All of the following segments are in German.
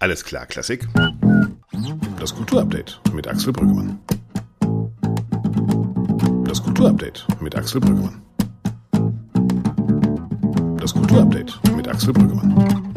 Alles klar, Klassik. Das Kulturupdate mit Axel Brüggemann. Das Kulturupdate mit Axel Brüggemann. Das Kulturupdate mit Axel Brüggemann.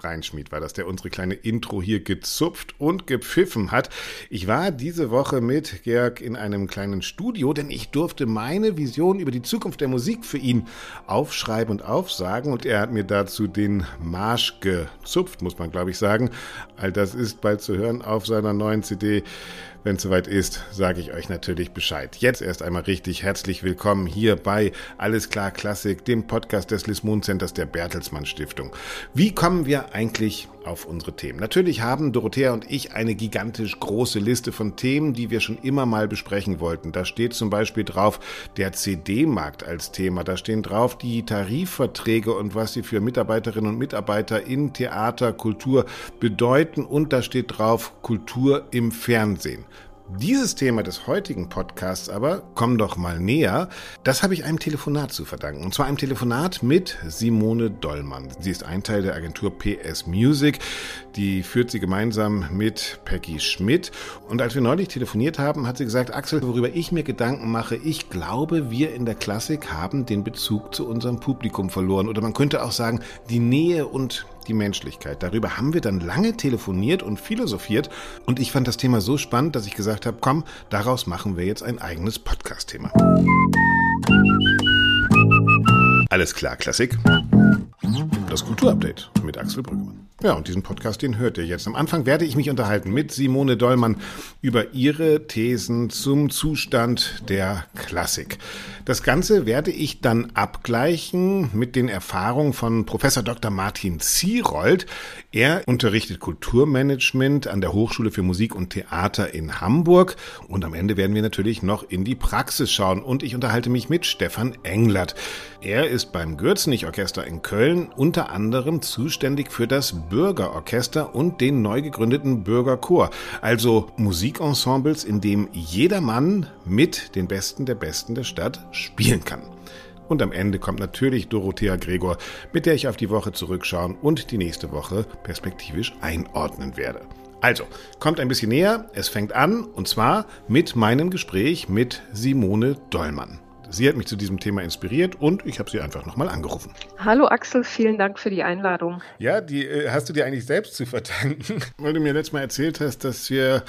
Breinschmidt war das, der unsere kleine Intro hier gezupft und gepfiffen hat. Ich war diese Woche mit Georg in einem kleinen Studio, denn ich durfte meine Vision über die Zukunft der Musik für ihn aufschreiben und aufsagen und er hat mir dazu den Marsch gezupft, muss man glaube ich sagen. All das ist bald zu hören auf seiner neuen CD wenn es soweit ist, sage ich euch natürlich Bescheid. Jetzt erst einmal richtig herzlich willkommen hier bei Alles klar Klassik, dem Podcast des Lismon Centers der Bertelsmann Stiftung. Wie kommen wir eigentlich auf unsere Themen? Natürlich haben Dorothea und ich eine gigantisch große Liste von Themen, die wir schon immer mal besprechen wollten. Da steht zum Beispiel drauf der CD-Markt als Thema. Da stehen drauf die Tarifverträge und was sie für Mitarbeiterinnen und Mitarbeiter in Theater, Kultur bedeuten. Und da steht drauf Kultur im Fernsehen. Dieses Thema des heutigen Podcasts aber, komm doch mal näher, das habe ich einem Telefonat zu verdanken. Und zwar einem Telefonat mit Simone Dollmann. Sie ist ein Teil der Agentur PS Music. Die führt sie gemeinsam mit Peggy Schmidt. Und als wir neulich telefoniert haben, hat sie gesagt, Axel, worüber ich mir Gedanken mache, ich glaube, wir in der Klassik haben den Bezug zu unserem Publikum verloren. Oder man könnte auch sagen, die Nähe und die Menschlichkeit. Darüber haben wir dann lange telefoniert und philosophiert und ich fand das Thema so spannend, dass ich gesagt habe, komm, daraus machen wir jetzt ein eigenes Podcast-Thema. Alles klar, Klassik. Das Kulturupdate mit Axel Brüggemann. Ja, und diesen Podcast, den hört ihr jetzt. Am Anfang werde ich mich unterhalten mit Simone Dollmann über ihre Thesen zum Zustand der Klassik. Das Ganze werde ich dann abgleichen mit den Erfahrungen von Professor Dr. Martin Zierold. Er unterrichtet Kulturmanagement an der Hochschule für Musik und Theater in Hamburg. Und am Ende werden wir natürlich noch in die Praxis schauen. Und ich unterhalte mich mit Stefan Englert. Er ist beim Gürzenich-Orchester in Köln unter anderem zuständig für das Bürgerorchester und den neu gegründeten Bürgerchor. Also Musikensembles, in dem jeder Mann mit den Besten der Besten der Stadt spielen kann. Und am Ende kommt natürlich Dorothea Gregor, mit der ich auf die Woche zurückschauen und die nächste Woche perspektivisch einordnen werde. Also, kommt ein bisschen näher, es fängt an, und zwar mit meinem Gespräch mit Simone Dollmann. Sie hat mich zu diesem Thema inspiriert und ich habe sie einfach nochmal angerufen. Hallo Axel, vielen Dank für die Einladung. Ja, die äh, hast du dir eigentlich selbst zu verdanken, weil du mir letztes Mal erzählt hast, dass wir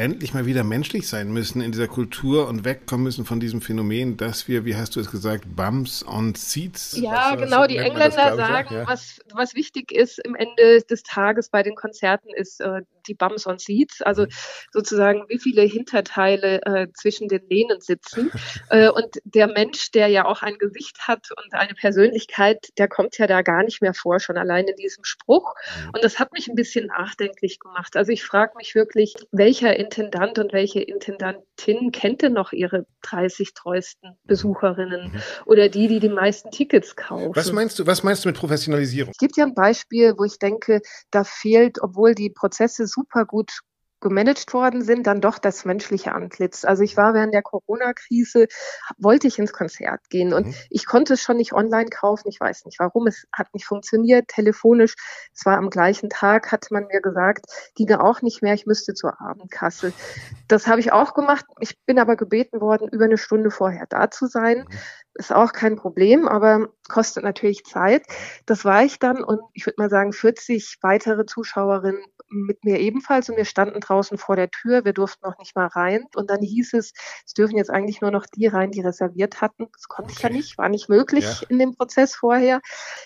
endlich mal wieder menschlich sein müssen in dieser Kultur und wegkommen müssen von diesem Phänomen, dass wir, wie hast du es gesagt, Bums on Seats. Ja, was, genau, die Engländer das, sagen, ja. was, was wichtig ist im Ende des Tages bei den Konzerten ist äh, die Bums on Seats, also mhm. sozusagen wie viele Hinterteile äh, zwischen den Lehnen sitzen. äh, und der Mensch, der ja auch ein Gesicht hat und eine Persönlichkeit, der kommt ja da gar nicht mehr vor, schon allein in diesem Spruch. Mhm. Und das hat mich ein bisschen nachdenklich gemacht. Also ich frage mich wirklich, welcher Intendant und welche Intendantin kennt denn noch ihre 30 treuesten Besucherinnen mhm. oder die, die die meisten Tickets kaufen? Was meinst du, was meinst du mit Professionalisierung? Es gibt ja ein Beispiel, wo ich denke, da fehlt, obwohl die Prozesse super gut gemanagt worden sind, dann doch das menschliche Antlitz. Also ich war während der Corona-Krise, wollte ich ins Konzert gehen und mhm. ich konnte es schon nicht online kaufen. Ich weiß nicht warum. Es hat nicht funktioniert. Telefonisch. Es war am gleichen Tag, hat man mir gesagt, ginge auch nicht mehr. Ich müsste zur Abendkasse. Das habe ich auch gemacht. Ich bin aber gebeten worden, über eine Stunde vorher da zu sein. Mhm. Ist auch kein Problem, aber kostet natürlich Zeit. Das war ich dann und ich würde mal sagen, 40 weitere Zuschauerinnen mit mir ebenfalls und wir standen draußen vor der Tür. Wir durften noch nicht mal rein. Und dann hieß es, es dürfen jetzt eigentlich nur noch die rein, die reserviert hatten. Das konnte okay. ich ja nicht, war nicht möglich ja. in dem Prozess vorher.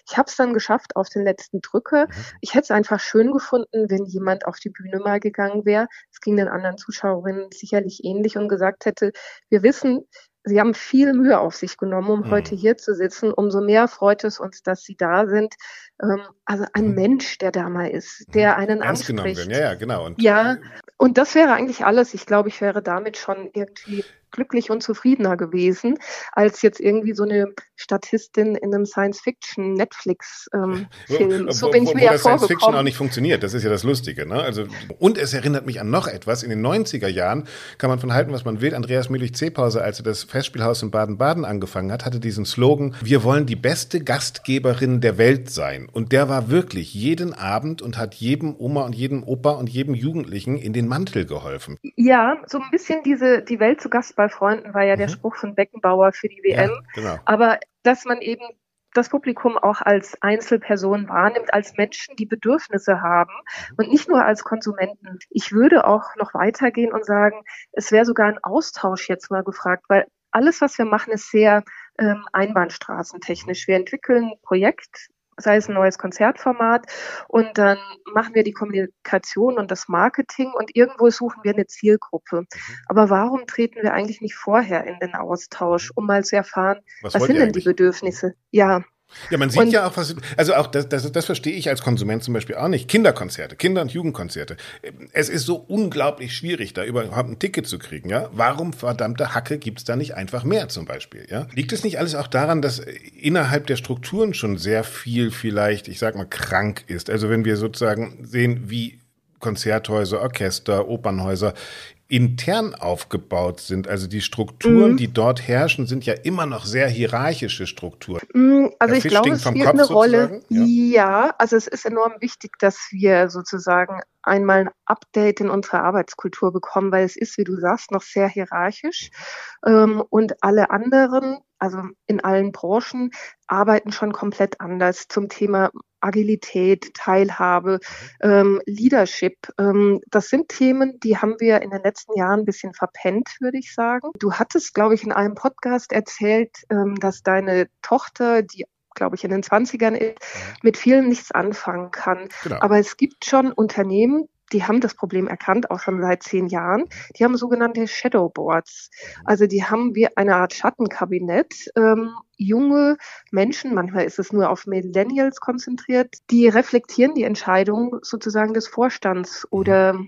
Ich habe es dann geschafft auf den letzten Drücke. Mhm. Ich hätte es einfach schön gefunden, wenn jemand auf die Bühne mal gegangen wäre. Es ging den anderen Zuschauerinnen sicherlich ähnlich und gesagt hätte, wir wissen, Sie haben viel Mühe auf sich genommen, um mhm. heute hier zu sitzen. Umso mehr freut es uns, dass Sie da sind. Ähm, also ein mhm. Mensch, der da mal ist, der mhm. einen Ernst anspricht. Genommen werden. Ja, ja, genau. Und ja, und das wäre eigentlich alles. Ich glaube, ich wäre damit schon irgendwie glücklich und zufriedener gewesen, als jetzt irgendwie so eine Statistin in einem Science-Fiction-Netflix-Film. Ähm, so bin ich mir wo, wo ja das Science-Fiction auch nicht funktioniert, das ist ja das Lustige. Ne? Also, und es erinnert mich an noch etwas. In den 90er Jahren kann man von halten, was man will. Andreas Mühlich-Zehpause, als er das Festspielhaus in Baden-Baden angefangen hat, hatte diesen Slogan, wir wollen die beste Gastgeberin der Welt sein. Und der war wirklich jeden Abend und hat jedem Oma und jedem Opa und jedem Jugendlichen in den Mantel geholfen. Ja, so ein bisschen diese, die Welt zu Gast bei Freunden war ja mhm. der Spruch von Beckenbauer für die WM. Ja, genau. Aber dass man eben das Publikum auch als Einzelperson wahrnimmt, als Menschen, die Bedürfnisse haben mhm. und nicht nur als Konsumenten. Ich würde auch noch weitergehen und sagen, es wäre sogar ein Austausch jetzt mal gefragt, weil alles, was wir machen, ist sehr ähm, einbahnstraßentechnisch. Wir entwickeln ein Projekt, sei es ein neues Konzertformat und dann machen wir die Kommunikation und das Marketing und irgendwo suchen wir eine Zielgruppe. Mhm. Aber warum treten wir eigentlich nicht vorher in den Austausch, um mal zu erfahren, was, was sind denn die Bedürfnisse? Ja, ja, man sieht und, ja auch, was, also auch das, das, das verstehe ich als Konsument zum Beispiel auch nicht. Kinderkonzerte, Kinder- und Jugendkonzerte. Es ist so unglaublich schwierig, da überhaupt ein Ticket zu kriegen, ja. Warum verdammte Hacke gibt's da nicht einfach mehr zum Beispiel, ja? Liegt es nicht alles auch daran, dass innerhalb der Strukturen schon sehr viel vielleicht, ich sag mal, krank ist? Also wenn wir sozusagen sehen, wie Konzerthäuser, Orchester, Opernhäuser intern aufgebaut sind. Also die Strukturen, mhm. die dort herrschen, sind ja immer noch sehr hierarchische Strukturen. Mhm, also ich glaube, es spielt eine Rolle. Ja. ja, also es ist enorm wichtig, dass wir sozusagen einmal ein Update in unserer Arbeitskultur bekommen, weil es ist, wie du sagst, noch sehr hierarchisch. Ähm, und alle anderen, also in allen Branchen, arbeiten schon komplett anders zum Thema Agilität, Teilhabe, ähm, Leadership. Ähm, das sind Themen, die haben wir in den letzten Jahren ein bisschen verpennt, würde ich sagen. Du hattest, glaube ich, in einem Podcast erzählt, dass deine Tochter, die glaube ich, in den 20ern ist, mhm. mit vielen nichts anfangen kann. Genau. Aber es gibt schon Unternehmen, die haben das Problem erkannt, auch schon seit zehn Jahren. Die haben sogenannte Shadowboards. Also die haben wie eine Art Schattenkabinett. Ähm, junge Menschen, manchmal ist es nur auf Millennials konzentriert, die reflektieren die Entscheidung sozusagen des Vorstands oder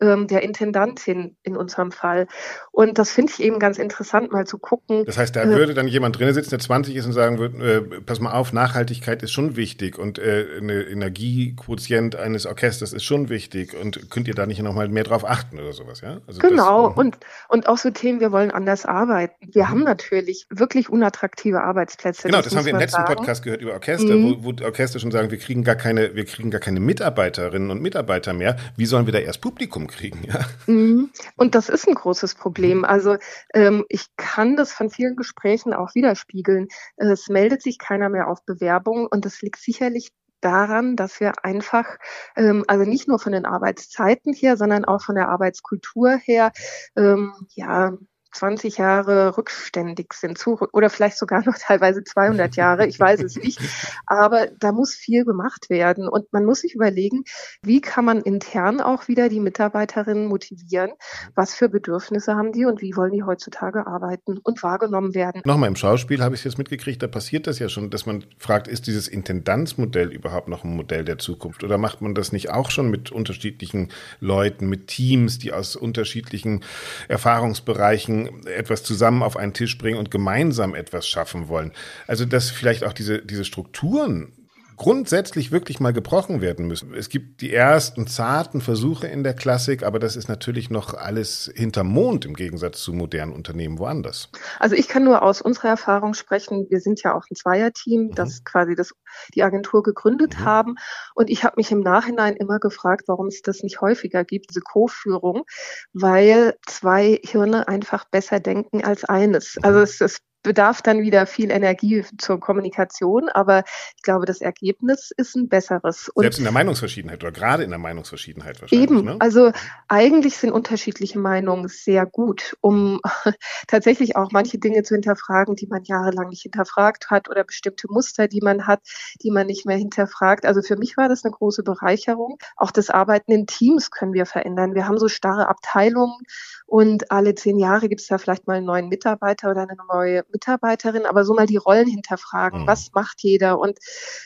ähm, der Intendantin in unserem Fall. Und das finde ich eben ganz interessant, mal zu gucken. Das heißt, da äh, würde dann jemand drin sitzen, der 20 ist und sagen würde, äh, pass mal auf, Nachhaltigkeit ist schon wichtig und äh, eine Energiequotient eines Orchesters ist schon wichtig und könnt ihr da nicht nochmal mehr drauf achten oder sowas, ja? Also genau, das, und, und auch so Themen, wir wollen anders arbeiten. Wir mhm. haben natürlich wirklich unattraktive Arbeitsplätze. Genau, das, das haben wir im letzten sagen. Podcast gehört über Orchester, mhm. wo, wo Orchester schon sagen, wir kriegen gar keine, wir kriegen gar keine Mitarbeiterinnen und Mitarbeiter mehr. Wie sollen wir da erst Publikum kriegen. Ja. Mhm. Und das ist ein großes Problem. Also ähm, ich kann das von vielen Gesprächen auch widerspiegeln. Es meldet sich keiner mehr auf Bewerbung und das liegt sicherlich daran, dass wir einfach, ähm, also nicht nur von den Arbeitszeiten her, sondern auch von der Arbeitskultur her, ähm, ja, 20 Jahre rückständig sind oder vielleicht sogar noch teilweise 200 Jahre, ich weiß es nicht. Aber da muss viel gemacht werden und man muss sich überlegen, wie kann man intern auch wieder die Mitarbeiterinnen motivieren, was für Bedürfnisse haben die und wie wollen die heutzutage arbeiten und wahrgenommen werden. Nochmal im Schauspiel habe ich es jetzt mitgekriegt, da passiert das ja schon, dass man fragt, ist dieses Intendanzmodell überhaupt noch ein Modell der Zukunft oder macht man das nicht auch schon mit unterschiedlichen Leuten, mit Teams, die aus unterschiedlichen Erfahrungsbereichen etwas zusammen auf einen Tisch bringen und gemeinsam etwas schaffen wollen. Also dass vielleicht auch diese, diese Strukturen grundsätzlich wirklich mal gebrochen werden müssen. Es gibt die ersten zarten Versuche in der Klassik, aber das ist natürlich noch alles hinterm Mond im Gegensatz zu modernen Unternehmen woanders. Also ich kann nur aus unserer Erfahrung sprechen. Wir sind ja auch ein Zweierteam, mhm. das quasi das, die Agentur gegründet mhm. haben. Und ich habe mich im Nachhinein immer gefragt, warum es das nicht häufiger gibt, diese Co-Führung, weil zwei Hirne einfach besser denken als eines. Also es, es bedarf dann wieder viel Energie zur Kommunikation, aber ich glaube, das Ergebnis ist ein besseres. Und Selbst in der Meinungsverschiedenheit oder gerade in der Meinungsverschiedenheit wahrscheinlich. Eben, ne? also eigentlich sind unterschiedliche Meinungen sehr gut, um tatsächlich auch manche Dinge zu hinterfragen, die man jahrelang nicht hinterfragt hat oder bestimmte Muster, die man hat, die man nicht mehr hinterfragt. Also für mich war das eine große Bereicherung. Auch das Arbeiten in Teams können wir verändern. Wir haben so starre Abteilungen und alle zehn Jahre gibt es da vielleicht mal einen neuen Mitarbeiter oder eine neue Mitarbeiterin, aber so mal die Rollen hinterfragen. Mhm. Was macht jeder? Und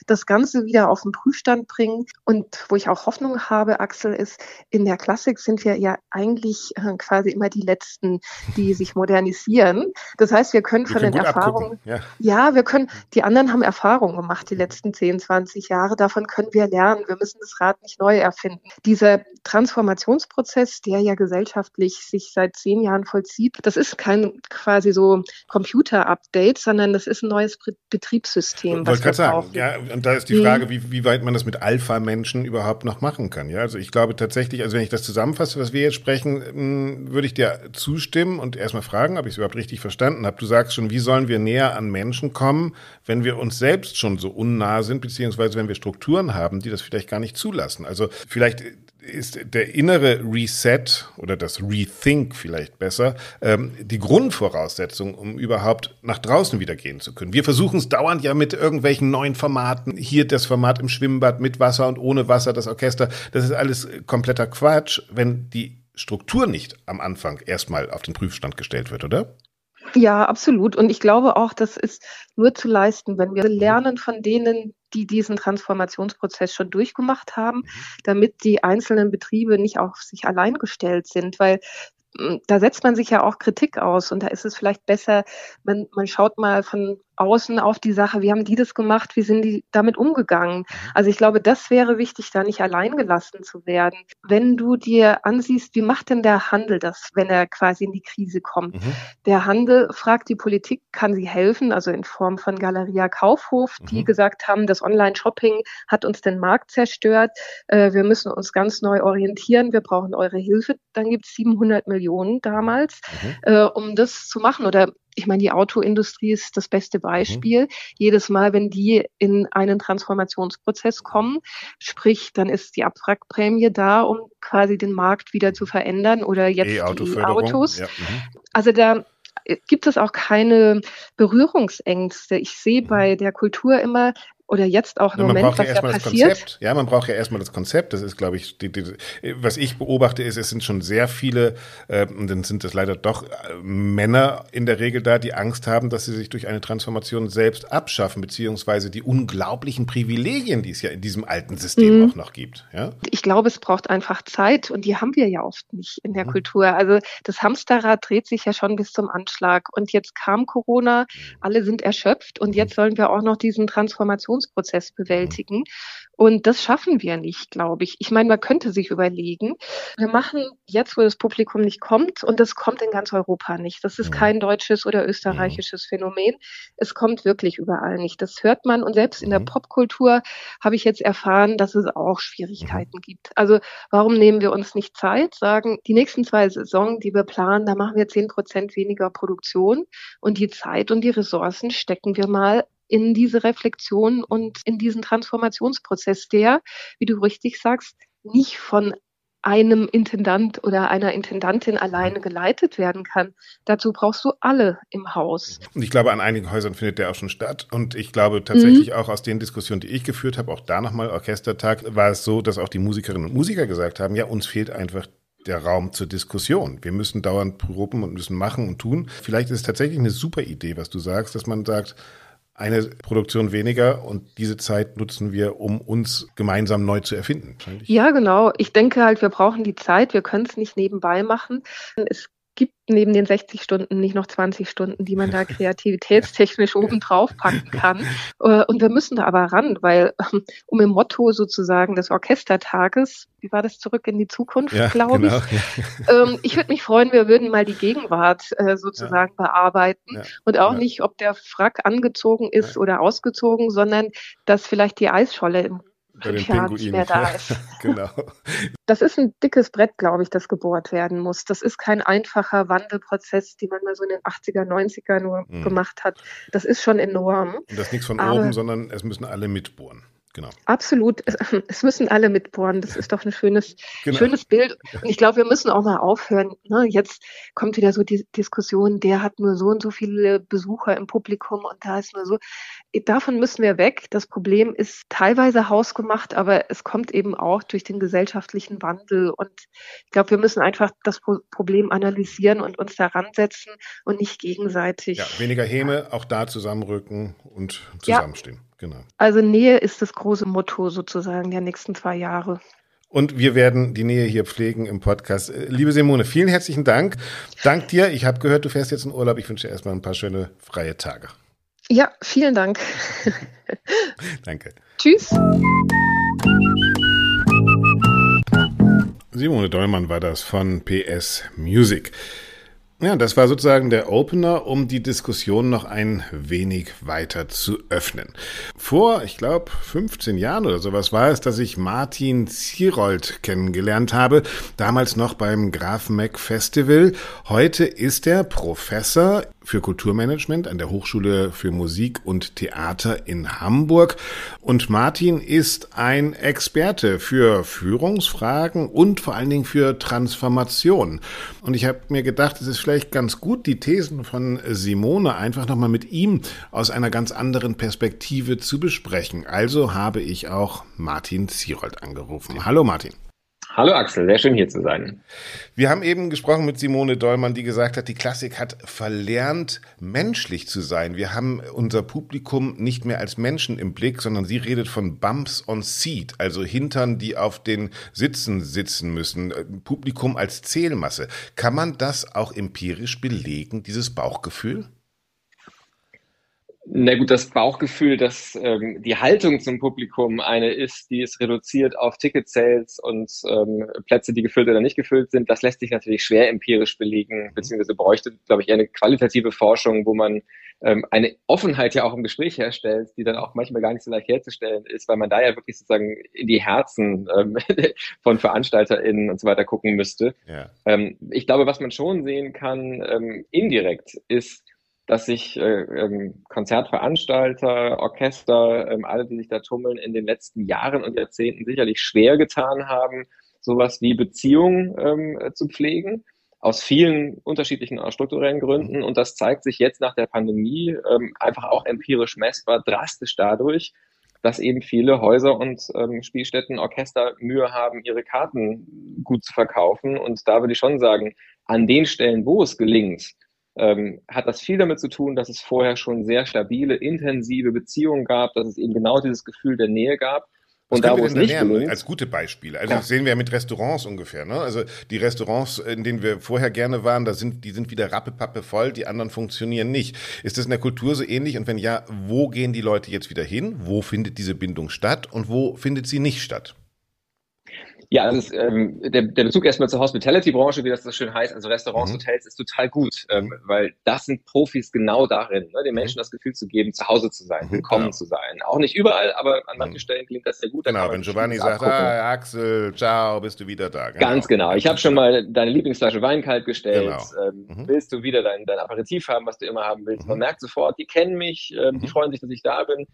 das Ganze wieder auf den Prüfstand bringen. Und wo ich auch Hoffnung habe, Axel, ist, in der Klassik sind wir ja eigentlich äh, quasi immer die Letzten, die sich modernisieren. Das heißt, wir können wir von können den Erfahrungen, ja. ja, wir können, die anderen haben Erfahrungen gemacht die letzten 10, 20 Jahre. Davon können wir lernen. Wir müssen das Rad nicht neu erfinden. Dieser Transformationsprozess, der ja gesellschaftlich sich seit zehn Jahren vollzieht, das ist kein quasi so Computer-Update, sondern das ist ein neues Betriebssystem. Wollte gerade sagen, ja, und da ist die Frage, mhm. wie, wie weit man das mit Alpha-Menschen überhaupt noch machen kann. Ja, also ich glaube tatsächlich, also wenn ich das zusammenfasse, was wir jetzt sprechen, hm, würde ich dir zustimmen und erstmal fragen, ob ich es überhaupt richtig verstanden habe. Du sagst schon, wie sollen wir näher an Menschen kommen, wenn wir uns selbst schon so unnah sind, beziehungsweise wenn wir Strukturen haben, die das vielleicht gar nicht zulassen. Also vielleicht ist der innere Reset oder das Rethink vielleicht besser ähm, die Grundvoraussetzung, um überhaupt nach draußen wieder gehen zu können. Wir versuchen es dauernd ja mit irgendwelchen neuen Formaten. Hier das Format im Schwimmbad mit Wasser und ohne Wasser, das Orchester. Das ist alles kompletter Quatsch, wenn die Struktur nicht am Anfang erstmal auf den Prüfstand gestellt wird, oder? Ja, absolut. Und ich glaube auch, das ist nur zu leisten, wenn wir lernen von denen, die diesen Transformationsprozess schon durchgemacht haben, mhm. damit die einzelnen Betriebe nicht auf sich allein gestellt sind, weil hm, da setzt man sich ja auch Kritik aus und da ist es vielleicht besser, man, man schaut mal von außen auf die Sache, wie haben die das gemacht, wie sind die damit umgegangen. Mhm. Also ich glaube, das wäre wichtig, da nicht allein gelassen zu werden. Wenn du dir ansiehst, wie macht denn der Handel das, wenn er quasi in die Krise kommt? Mhm. Der Handel fragt die Politik, kann sie helfen, also in Form von Galeria Kaufhof, die mhm. gesagt haben, das Online-Shopping hat uns den Markt zerstört, äh, wir müssen uns ganz neu orientieren, wir brauchen eure Hilfe. Dann gibt es 700 Millionen damals, mhm. äh, um das zu machen. Oder ich meine, die Autoindustrie ist das beste. Beispiel. Mhm. Jedes Mal, wenn die in einen Transformationsprozess kommen, sprich, dann ist die Abwrackprämie da, um quasi den Markt wieder zu verändern oder jetzt e die Autos. Ja. Mhm. Also da gibt es auch keine Berührungsängste. Ich sehe mhm. bei der Kultur immer, oder jetzt auch im ja, Moment, was ja da passiert. Konzept. Ja, man braucht ja erstmal das Konzept. Das ist, glaube ich, die, die, was ich beobachte, ist, es sind schon sehr viele, äh, und dann sind es leider doch äh, Männer in der Regel da, die Angst haben, dass sie sich durch eine Transformation selbst abschaffen, beziehungsweise die unglaublichen Privilegien, die es ja in diesem alten System mhm. auch noch gibt. Ja? Ich glaube, es braucht einfach Zeit und die haben wir ja oft nicht in der mhm. Kultur. Also das Hamsterrad dreht sich ja schon bis zum Anschlag. Und jetzt kam Corona, mhm. alle sind erschöpft und mhm. jetzt sollen wir auch noch diesen Transformations Transformationsprozess bewältigen. Und das schaffen wir nicht, glaube ich. Ich meine, man könnte sich überlegen, wir machen jetzt, wo das Publikum nicht kommt, und das kommt in ganz Europa nicht. Das ist kein deutsches oder österreichisches Phänomen. Es kommt wirklich überall nicht. Das hört man. Und selbst in der mhm. Popkultur habe ich jetzt erfahren, dass es auch Schwierigkeiten mhm. gibt. Also warum nehmen wir uns nicht Zeit, sagen, die nächsten zwei Saison, die wir planen, da machen wir zehn Prozent weniger Produktion und die Zeit und die Ressourcen stecken wir mal in diese Reflexion und in diesen Transformationsprozess, der, wie du richtig sagst, nicht von einem Intendant oder einer Intendantin alleine geleitet werden kann. Dazu brauchst du alle im Haus. Und ich glaube, an einigen Häusern findet der auch schon statt. Und ich glaube tatsächlich mhm. auch aus den Diskussionen, die ich geführt habe, auch da nochmal Orchestertag, war es so, dass auch die Musikerinnen und Musiker gesagt haben, ja, uns fehlt einfach der Raum zur Diskussion. Wir müssen dauernd proben und müssen machen und tun. Vielleicht ist es tatsächlich eine super Idee, was du sagst, dass man sagt, eine Produktion weniger und diese Zeit nutzen wir, um uns gemeinsam neu zu erfinden. Ja, genau. Ich denke halt, wir brauchen die Zeit. Wir können es nicht nebenbei machen. Es gibt neben den 60 Stunden nicht noch 20 Stunden, die man da kreativitätstechnisch oben drauf packen kann. Äh, und wir müssen da aber ran, weil um im Motto sozusagen des Orchestertages, wie war das zurück in die Zukunft, ja, glaube genau, ich. Ja. Ähm, ich würde mich freuen, wir würden mal die Gegenwart äh, sozusagen ja. bearbeiten und auch nicht, ob der Frack angezogen ist oder ausgezogen, sondern dass vielleicht die Eisscholle im bei den Jahren Pinguinen. Da genau. Das ist ein dickes Brett, glaube ich, das gebohrt werden muss. Das ist kein einfacher Wandelprozess, den man mal so in den 80er, 90er nur mhm. gemacht hat. Das ist schon enorm. Und das ist nichts von Aber, oben, sondern es müssen alle mitbohren. Genau. Absolut. Es müssen alle mitbohren. Das ist doch ein schönes, genau. schönes Bild. Und ich glaube, wir müssen auch mal aufhören. Ne? Jetzt kommt wieder so die Diskussion, der hat nur so und so viele Besucher im Publikum und da ist nur so. Davon müssen wir weg. Das Problem ist teilweise hausgemacht, aber es kommt eben auch durch den gesellschaftlichen Wandel. Und ich glaube, wir müssen einfach das Problem analysieren und uns daran setzen und nicht gegenseitig. Ja, weniger Häme, auch da zusammenrücken und zusammenstehen. Ja. Genau. Also Nähe ist das große Motto sozusagen der nächsten zwei Jahre. Und wir werden die Nähe hier pflegen im Podcast. Äh, liebe Simone, vielen herzlichen Dank. Dank dir. Ich habe gehört, du fährst jetzt in Urlaub. Ich wünsche dir erstmal ein paar schöne freie Tage. Ja, vielen Dank. Danke. Tschüss. Simone Dollmann war das von PS Music. Ja, das war sozusagen der Opener, um die Diskussion noch ein wenig weiter zu öffnen. Vor, ich glaube, 15 Jahren oder sowas war es, dass ich Martin Zierold kennengelernt habe, damals noch beim Graf Mac Festival. Heute ist er Professor für Kulturmanagement an der Hochschule für Musik und Theater in Hamburg. Und Martin ist ein Experte für Führungsfragen und vor allen Dingen für Transformation. Und ich habe mir gedacht, es ist vielleicht ganz gut, die Thesen von Simone einfach nochmal mit ihm aus einer ganz anderen Perspektive zu besprechen. Also habe ich auch Martin Zierold angerufen. Hallo Martin. Hallo Axel, sehr schön hier zu sein. Wir haben eben gesprochen mit Simone Dollmann, die gesagt hat, die Klassik hat verlernt, menschlich zu sein. Wir haben unser Publikum nicht mehr als Menschen im Blick, sondern sie redet von Bumps on Seat, also Hintern, die auf den Sitzen sitzen müssen. Publikum als Zählmasse. Kann man das auch empirisch belegen, dieses Bauchgefühl? Na gut, das Bauchgefühl, dass ähm, die Haltung zum Publikum eine ist, die ist reduziert auf Ticket-Sales und ähm, Plätze, die gefüllt oder nicht gefüllt sind, das lässt sich natürlich schwer empirisch belegen, beziehungsweise bräuchte, glaube ich, eher eine qualitative Forschung, wo man ähm, eine Offenheit ja auch im Gespräch herstellt, die dann auch manchmal gar nicht so leicht herzustellen ist, weil man da ja wirklich sozusagen in die Herzen ähm, von VeranstalterInnen und so weiter gucken müsste. Ja. Ähm, ich glaube, was man schon sehen kann, ähm, indirekt, ist, dass sich äh, ähm, Konzertveranstalter, Orchester, ähm, alle, die sich da tummeln, in den letzten Jahren und Jahrzehnten sicherlich schwer getan haben, sowas wie Beziehungen ähm, zu pflegen, aus vielen unterschiedlichen strukturellen Gründen. Und das zeigt sich jetzt nach der Pandemie ähm, einfach auch empirisch messbar drastisch dadurch, dass eben viele Häuser und ähm, Spielstätten, Orchester Mühe haben, ihre Karten gut zu verkaufen. Und da würde ich schon sagen, an den Stellen, wo es gelingt, ähm, hat das viel damit zu tun, dass es vorher schon sehr stabile, intensive Beziehungen gab, dass es eben genau dieses Gefühl der Nähe gab. Und da, wo es nicht gelingt, als gute Beispiele. Also ja. das sehen wir ja mit Restaurants ungefähr. Ne? Also die Restaurants, in denen wir vorher gerne waren, da sind die sind wieder rappepappe voll, die anderen funktionieren nicht. Ist das in der Kultur so ähnlich? Und wenn ja, wo gehen die Leute jetzt wieder hin? Wo findet diese Bindung statt und wo findet sie nicht statt? Ja, also es, ähm, der, der Bezug erstmal zur Hospitality-Branche, wie das so schön heißt, also Restaurants, mhm. Hotels, ist total gut, ähm, weil das sind Profis genau darin, ne, den Menschen mhm. das Gefühl zu geben, zu Hause zu sein, mhm, willkommen genau. zu sein. Auch nicht überall, aber an manchen mhm. Stellen klingt das sehr gut. Genau, wenn Giovanni sagt, ah, Axel, ciao, bist du wieder da. Genau. Ganz genau. Ich habe schon mal deine Lieblingsflasche Wein kalt gestellt. Genau. Ähm, mhm. Willst du wieder dein, dein Aperitif haben, was du immer haben willst? Man mhm. merkt sofort, die kennen mich, ähm, die freuen sich, dass ich da bin.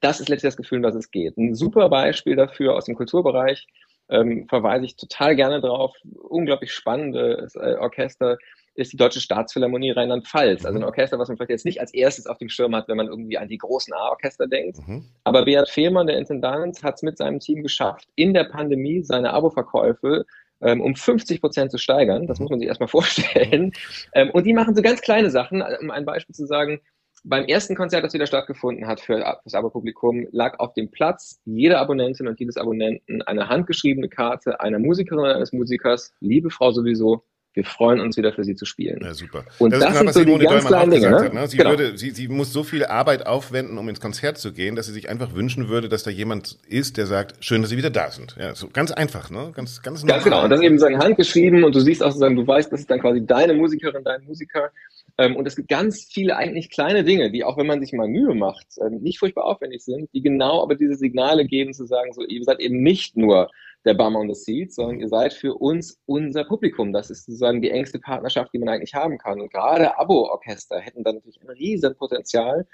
Das ist letztlich das Gefühl, um was es geht. Ein super Beispiel dafür aus dem Kulturbereich ähm, verweise ich total gerne drauf. Unglaublich spannendes äh, Orchester ist die Deutsche Staatsphilharmonie Rheinland-Pfalz. Also ein mhm. Orchester, was man vielleicht jetzt nicht als erstes auf dem Schirm hat, wenn man irgendwie an die großen A-Orchester denkt. Mhm. Aber Beat Fehlmann, der Intendant, hat es mit seinem Team geschafft, in der Pandemie seine Abo-Verkäufe ähm, um 50 Prozent zu steigern. Das mhm. muss man sich erstmal vorstellen. Ähm, und die machen so ganz kleine Sachen. Um ein Beispiel zu sagen, beim ersten Konzert, das wieder stattgefunden hat für das Abo-Publikum, lag auf dem Platz jeder Abonnentin und jedes Abonnenten eine handgeschriebene Karte einer Musikerin oder eines Musikers. Liebe Frau sowieso, wir freuen uns wieder für Sie zu spielen. Ja, super. Und das, das ist genau, was so Simone Dollmann auch gesagt ne? hat. Ne? Sie, genau. würde, sie, sie muss so viel Arbeit aufwenden, um ins Konzert zu gehen, dass sie sich einfach wünschen würde, dass da jemand ist, der sagt, schön, dass Sie wieder da sind. Ja, so ganz einfach, ne? Ganz, ganz, ganz genau. Und das eben sagen handgeschrieben und du siehst auch sozusagen, du weißt, das ist dann quasi deine Musikerin, dein Musiker. Ähm, und es gibt ganz viele eigentlich kleine Dinge, die auch wenn man sich mal Mühe macht, ähm, nicht furchtbar aufwendig sind, die genau aber diese Signale geben, zu sagen, so, ihr seid eben nicht nur der Bum on the Seat, sondern ihr seid für uns unser Publikum. Das ist sozusagen die engste Partnerschaft, die man eigentlich haben kann. Und gerade Abo-Orchester hätten dann natürlich ein riesen Potenzial,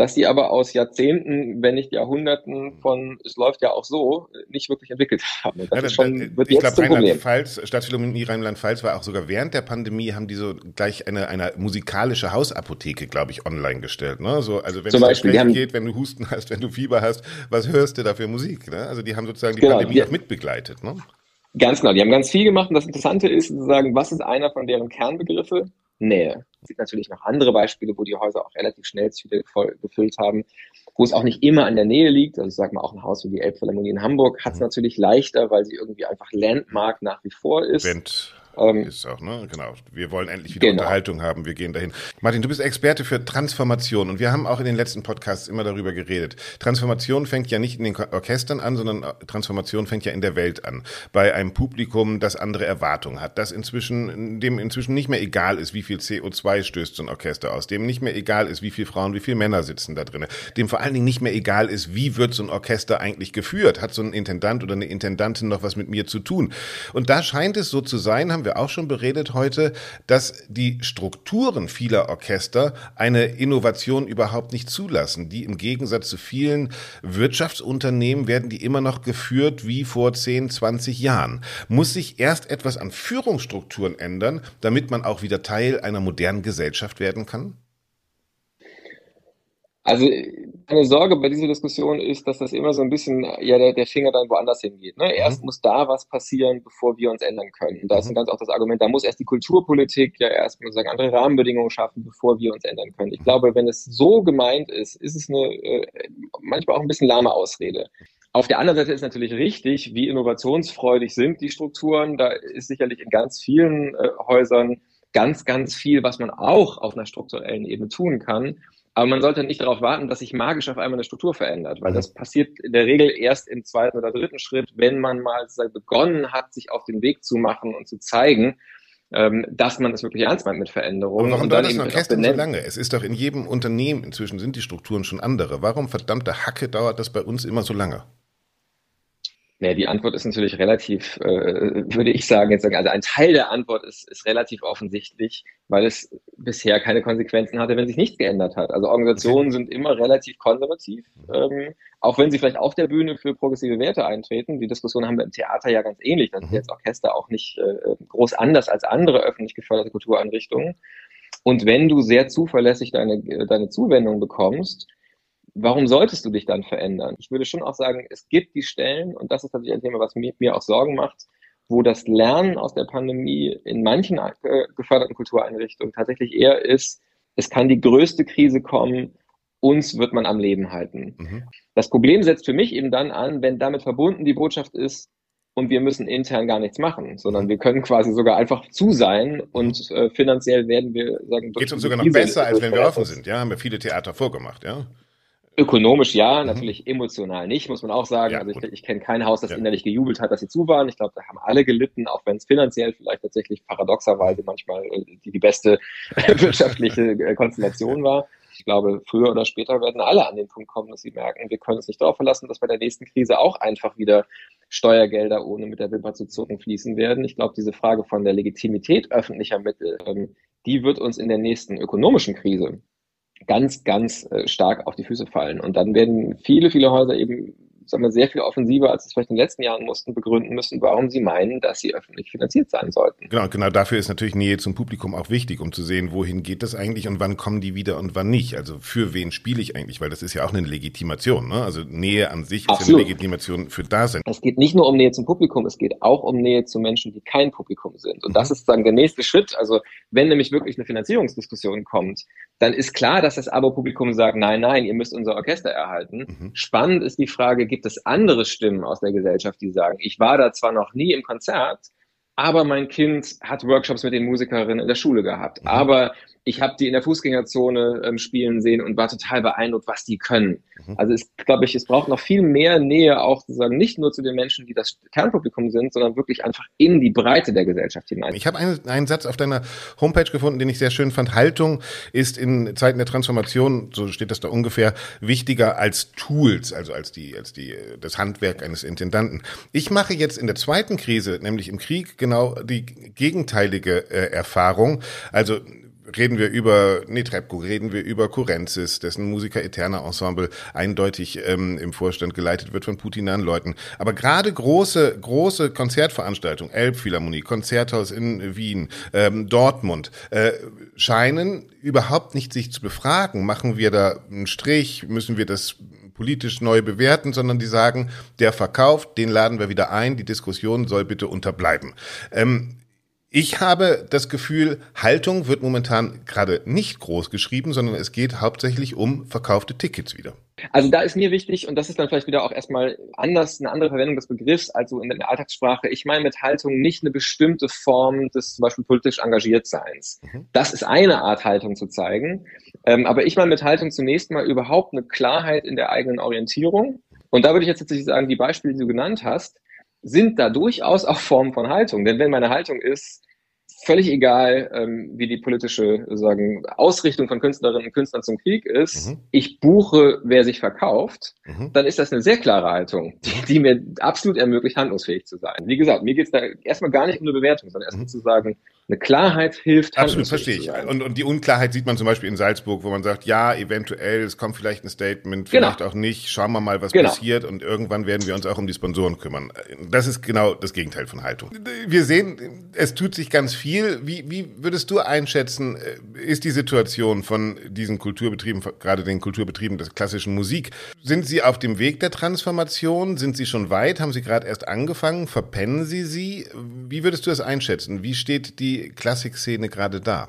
dass sie aber aus Jahrzehnten, wenn nicht Jahrhunderten von es läuft ja auch so, nicht wirklich entwickelt haben. Das ja, das, schon, wird ich glaube, Rheinland-Pfalz, Stadtphilharmonie Rheinland-Pfalz war auch sogar während der Pandemie, haben die so gleich eine, eine musikalische Hausapotheke, glaube ich, online gestellt. Ne? So, also wenn Zum es Beispiel, haben, geht, wenn du Husten hast, wenn du Fieber hast, was hörst du da für Musik? Ne? Also die haben sozusagen die genau, Pandemie die, auch mitbegleitet. Ne? Ganz genau, die haben ganz viel gemacht und das Interessante ist sozusagen, was ist einer von deren Kernbegriffe? Nähe. Es gibt natürlich noch andere Beispiele, wo die Häuser auch relativ schnell Züge voll gefüllt haben, wo es auch nicht immer an der Nähe liegt. Also sag mal auch ein Haus wie die Elbphilharmonie in Hamburg hat es mhm. natürlich leichter, weil sie irgendwie einfach Landmark nach wie vor ist. Event ähm, ist auch, ne? Genau. Wir wollen endlich wieder genau. Unterhaltung haben. Wir gehen dahin. Martin, du bist Experte für Transformation und wir haben auch in den letzten Podcasts immer darüber geredet. Transformation fängt ja nicht in den Orchestern an, sondern Transformation fängt ja in der Welt an. Bei einem Publikum, das andere Erwartungen hat, das inzwischen, dem inzwischen nicht mehr egal ist, wie viel CO2 stößt so ein Orchester aus, dem nicht mehr egal ist, wie viele Frauen, wie viele Männer sitzen da drin, dem vor allen Dingen nicht mehr egal ist, wie wird so ein Orchester eigentlich geführt? Hat so ein Intendant oder eine Intendantin noch was mit mir zu tun? Und da scheint es so zu sein, haben wir auch schon beredet heute, dass die Strukturen vieler Orchester eine Innovation überhaupt nicht zulassen. Die im Gegensatz zu vielen Wirtschaftsunternehmen werden die immer noch geführt wie vor 10, 20 Jahren. Muss sich erst etwas an Führungsstrukturen ändern, damit man auch wieder Teil einer modernen Gesellschaft werden kann? Also meine Sorge bei dieser Diskussion ist, dass das immer so ein bisschen, ja, der, der Finger dann woanders hingeht. Ne? Erst mhm. muss da was passieren, bevor wir uns ändern können. Da ist mhm. ganz auch das Argument, da muss erst die Kulturpolitik ja erst mal sagen, andere Rahmenbedingungen schaffen, bevor wir uns ändern können. Ich glaube, wenn es so gemeint ist, ist es eine äh, manchmal auch ein bisschen lahme Ausrede. Auf der anderen Seite ist natürlich richtig, wie innovationsfreudig sind die Strukturen. Da ist sicherlich in ganz vielen äh, Häusern ganz, ganz viel, was man auch auf einer strukturellen Ebene tun kann. Aber man sollte nicht darauf warten, dass sich magisch auf einmal eine Struktur verändert, weil mhm. das passiert in der Regel erst im zweiten oder dritten Schritt, wenn man mal begonnen hat, sich auf den Weg zu machen und zu zeigen, ähm, dass man es wirklich ernst meint mit Veränderungen. Aber warum dauert das ein Orchester so lange? Es ist doch in jedem Unternehmen inzwischen sind die Strukturen schon andere. Warum verdammte Hacke dauert das bei uns immer so lange? Nee, die Antwort ist natürlich relativ, äh, würde ich sagen, jetzt sagen, also ein Teil der Antwort ist, ist relativ offensichtlich, weil es bisher keine Konsequenzen hatte, wenn sich nichts geändert hat. Also Organisationen sind immer relativ konservativ, ähm, auch wenn sie vielleicht auf der Bühne für progressive Werte eintreten. Die Diskussion haben wir im Theater ja ganz ähnlich. Das ist mhm. jetzt Orchester auch nicht äh, groß anders als andere öffentlich geförderte Kultureinrichtungen. Und wenn du sehr zuverlässig deine, deine Zuwendung bekommst, warum solltest du dich dann verändern? Ich würde schon auch sagen, es gibt die Stellen, und das ist tatsächlich ein Thema, was mir, mir auch Sorgen macht, wo das Lernen aus der Pandemie in manchen äh, geförderten Kultureinrichtungen tatsächlich eher ist, es kann die größte Krise kommen, uns wird man am Leben halten. Mhm. Das Problem setzt für mich eben dann an, wenn damit verbunden die Botschaft ist, und wir müssen intern gar nichts machen, sondern wir können quasi sogar einfach zu sein und äh, finanziell werden wir sagen. Geht uns sogar noch besser, als wenn wir offen sind. Ja, haben wir viele Theater vorgemacht, ja. Ökonomisch ja, mhm. natürlich emotional nicht, muss man auch sagen. Ja, also ich, ich kenne kein Haus, das ja. innerlich gejubelt hat, dass sie zu waren. Ich glaube, da haben alle gelitten, auch wenn es finanziell vielleicht tatsächlich paradoxerweise manchmal äh, die, die beste wirtschaftliche äh, Konstellation war. Ich glaube, früher oder später werden alle an den Punkt kommen, dass sie merken, wir können uns nicht darauf verlassen, dass bei der nächsten Krise auch einfach wieder Steuergelder ohne mit der Wimper zu zucken fließen werden. Ich glaube, diese Frage von der Legitimität öffentlicher Mittel, ähm, die wird uns in der nächsten ökonomischen Krise ganz, ganz äh, stark auf die Füße fallen. Und dann werden viele, viele Häuser eben sagen wir, sehr viel offensiver, als es vielleicht in den letzten Jahren mussten, begründen müssen, warum sie meinen, dass sie öffentlich finanziert sein sollten. Genau, genau dafür ist natürlich Nähe zum Publikum auch wichtig, um zu sehen, wohin geht das eigentlich und wann kommen die wieder und wann nicht. Also für wen spiele ich eigentlich, weil das ist ja auch eine Legitimation. Ne? Also Nähe an sich Absolut. ist ja eine Legitimation für Dasein. Es geht nicht nur um Nähe zum Publikum, es geht auch um Nähe zu Menschen, die kein Publikum sind. Und mhm. das ist dann der nächste Schritt. Also wenn nämlich wirklich eine Finanzierungsdiskussion kommt, dann ist klar, dass das Abo-Publikum sagt, nein, nein, ihr müsst unser Orchester erhalten. Mhm. Spannend ist die Frage, gibt es andere Stimmen aus der Gesellschaft, die sagen, ich war da zwar noch nie im Konzert, aber mein Kind hat Workshops mit den Musikerinnen in der Schule gehabt. Mhm. Aber ich habe die in der Fußgängerzone ähm, spielen sehen und war total beeindruckt, was die können. Mhm. Also es glaube ich, es braucht noch viel mehr Nähe auch sozusagen nicht nur zu den Menschen, die das Kernpublikum sind, sondern wirklich einfach in die Breite der Gesellschaft hinein. Ich habe einen, einen Satz auf deiner Homepage gefunden, den ich sehr schön fand. Haltung ist in Zeiten der Transformation, so steht das da ungefähr, wichtiger als Tools, also als die, als die, das Handwerk eines Intendanten. Ich mache jetzt in der zweiten Krise, nämlich im Krieg, genau die gegenteilige äh, Erfahrung. Also reden wir über Netrebko, reden wir über Kurenzis, dessen Musiker Eterna Ensemble eindeutig ähm, im Vorstand geleitet wird von putinanen Leuten. Aber gerade große, große Konzertveranstaltungen, Elbphilharmonie, Konzerthaus in Wien, ähm, Dortmund, äh, scheinen überhaupt nicht sich zu befragen. Machen wir da einen Strich? Müssen wir das politisch neu bewerten, sondern die sagen, der verkauft, den laden wir wieder ein, die Diskussion soll bitte unterbleiben. Ähm, ich habe das Gefühl, Haltung wird momentan gerade nicht groß geschrieben, sondern es geht hauptsächlich um verkaufte Tickets wieder. Also da ist mir wichtig, und das ist dann vielleicht wieder auch erstmal anders, eine andere Verwendung des Begriffs, also in der Alltagssprache. Ich meine mit Haltung nicht eine bestimmte Form des zum Beispiel politisch Engagiertseins. Mhm. Das ist eine Art Haltung zu zeigen. Ähm, aber ich meine mit Haltung zunächst mal überhaupt eine Klarheit in der eigenen Orientierung. Und da würde ich jetzt tatsächlich sagen, die Beispiele, die du genannt hast, sind da durchaus auch Formen von Haltung. Denn wenn meine Haltung ist, völlig egal, ähm, wie die politische sagen, Ausrichtung von Künstlerinnen und Künstlern zum Krieg ist, mhm. ich buche, wer sich verkauft, mhm. dann ist das eine sehr klare Haltung, die, die, mir absolut ermöglicht, handlungsfähig zu sein. Wie gesagt, mir geht es da erstmal gar nicht um eine Bewertung, sondern erstmal mhm. zu sagen, eine Klarheit hilft. Absolut, verstehe ich. Und, und die Unklarheit sieht man zum Beispiel in Salzburg, wo man sagt, ja, eventuell, es kommt vielleicht ein Statement, genau. vielleicht genau. auch nicht, schauen wir mal, was genau. passiert und irgendwann werden wir uns auch um die Sponsoren kümmern. Das ist genau das Gegenteil von Haltung. Wir sehen, es tut sich ganz viel. Wie, wie würdest du einschätzen, äh, ist die Situation von diesen Kulturbetrieben, gerade den Kulturbetrieben der klassischen Musik, sind sie auf dem Weg der Transformation? Sind sie schon weit? Haben sie gerade erst angefangen? Verpennen sie sie? Wie würdest du das einschätzen? Wie steht die Klassikszene gerade da?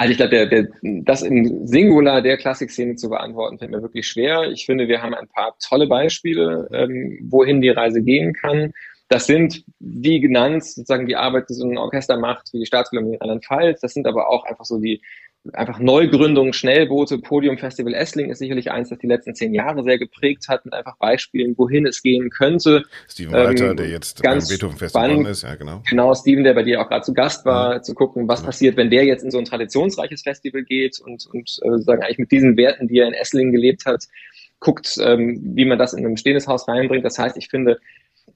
Also ich glaube, das im Singular der Klassikszene zu beantworten, fällt mir wirklich schwer. Ich finde, wir haben ein paar tolle Beispiele, ähm, wohin die Reise gehen kann. Das sind, wie genannt, sozusagen die Arbeit, die so ein Orchester macht, wie die Staatsphilharmonie in Rheinland-Pfalz. Das sind aber auch einfach so die einfach Neugründungen, Schnellboote, Podium Festival Essling ist sicherlich eins, das die letzten zehn Jahre sehr geprägt hat, mit einfach Beispielen, wohin es gehen könnte. Steven Walter, ähm, der jetzt beim Beethoven Festival ist, ja genau. Genau, Steven, der bei dir auch gerade zu Gast war, ja. zu gucken, was ja. passiert, wenn der jetzt in so ein traditionsreiches Festival geht und, und äh, sagen eigentlich mit diesen Werten, die er in Essling gelebt hat, guckt, ähm, wie man das in ein bestehendes Haus reinbringt. Das heißt, ich finde,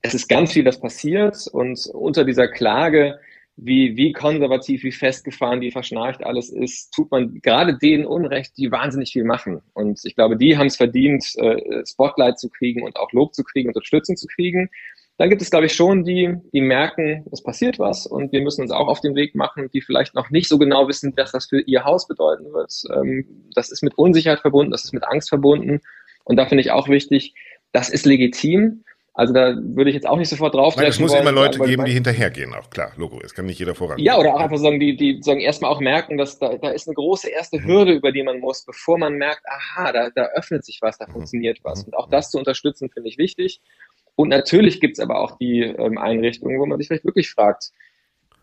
es ist ganz viel, das passiert und unter dieser Klage, wie, wie konservativ, wie festgefahren, wie verschnarcht alles ist, tut man gerade denen Unrecht, die wahnsinnig viel machen. Und ich glaube, die haben es verdient, äh, Spotlight zu kriegen und auch Lob zu kriegen, Unterstützung zu kriegen. Dann gibt es, glaube ich, schon die, die merken, es passiert was und wir müssen uns auch auf den Weg machen, die vielleicht noch nicht so genau wissen, was das für ihr Haus bedeuten wird. Ähm, das ist mit Unsicherheit verbunden, das ist mit Angst verbunden. Und da finde ich auch wichtig, das ist legitim. Also da würde ich jetzt auch nicht sofort drauf. Nein, es muss wollen, immer Leute geben, die hinterhergehen, auch klar, Logo. Es kann nicht jeder voran. Ja, oder auch einfach sagen, die, die sagen erstmal auch merken, dass da, da ist eine große erste mhm. Hürde, über die man muss, bevor man merkt, aha, da, da öffnet sich was, da mhm. funktioniert was. Mhm. Und auch das zu unterstützen, finde ich wichtig. Und natürlich gibt's aber auch die ähm, Einrichtungen, wo man sich vielleicht wirklich fragt,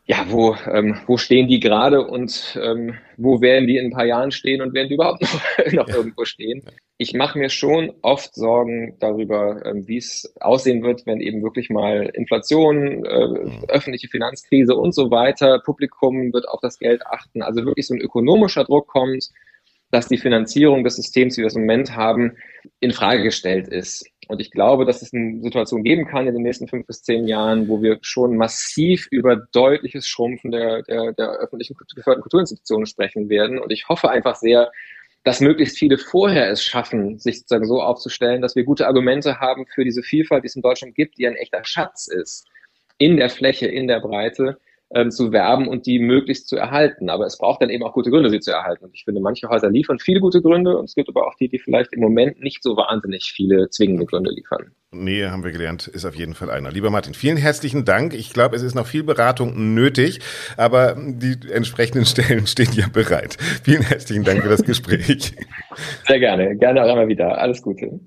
ja, wo, ähm, wo stehen die gerade und ähm, wo werden die in ein paar Jahren stehen und werden die überhaupt noch, noch ja. irgendwo stehen? Ich mache mir schon oft Sorgen darüber, ähm, wie es aussehen wird, wenn eben wirklich mal Inflation, äh, mhm. öffentliche Finanzkrise und so weiter, Publikum wird auf das Geld achten, also wirklich so ein ökonomischer Druck kommt, dass die Finanzierung des Systems, wie wir es im Moment haben, in Frage gestellt ist. Und ich glaube, dass es eine Situation geben kann in den nächsten fünf bis zehn Jahren, wo wir schon massiv über deutliches Schrumpfen der, der, der öffentlichen geförderten Kulturinstitutionen sprechen werden. Und ich hoffe einfach sehr, dass möglichst viele vorher es schaffen, sich sozusagen so aufzustellen, dass wir gute Argumente haben für diese Vielfalt, die es in Deutschland gibt, die ein echter Schatz ist. In der Fläche, in der Breite ähm, zu werben und die möglichst zu erhalten. Aber es braucht dann eben auch gute Gründe, sie zu erhalten. Und ich finde, manche Häuser liefern viele gute Gründe und es gibt aber auch die, die vielleicht im Moment nicht so wahnsinnig viele zwingende Gründe liefern. Nee, haben wir gelernt, ist auf jeden Fall einer. Lieber Martin, vielen herzlichen Dank. Ich glaube, es ist noch viel Beratung nötig, aber die entsprechenden Stellen stehen ja bereit. Vielen herzlichen Dank für das Gespräch. Sehr gerne, gerne auch einmal wieder. Alles Gute.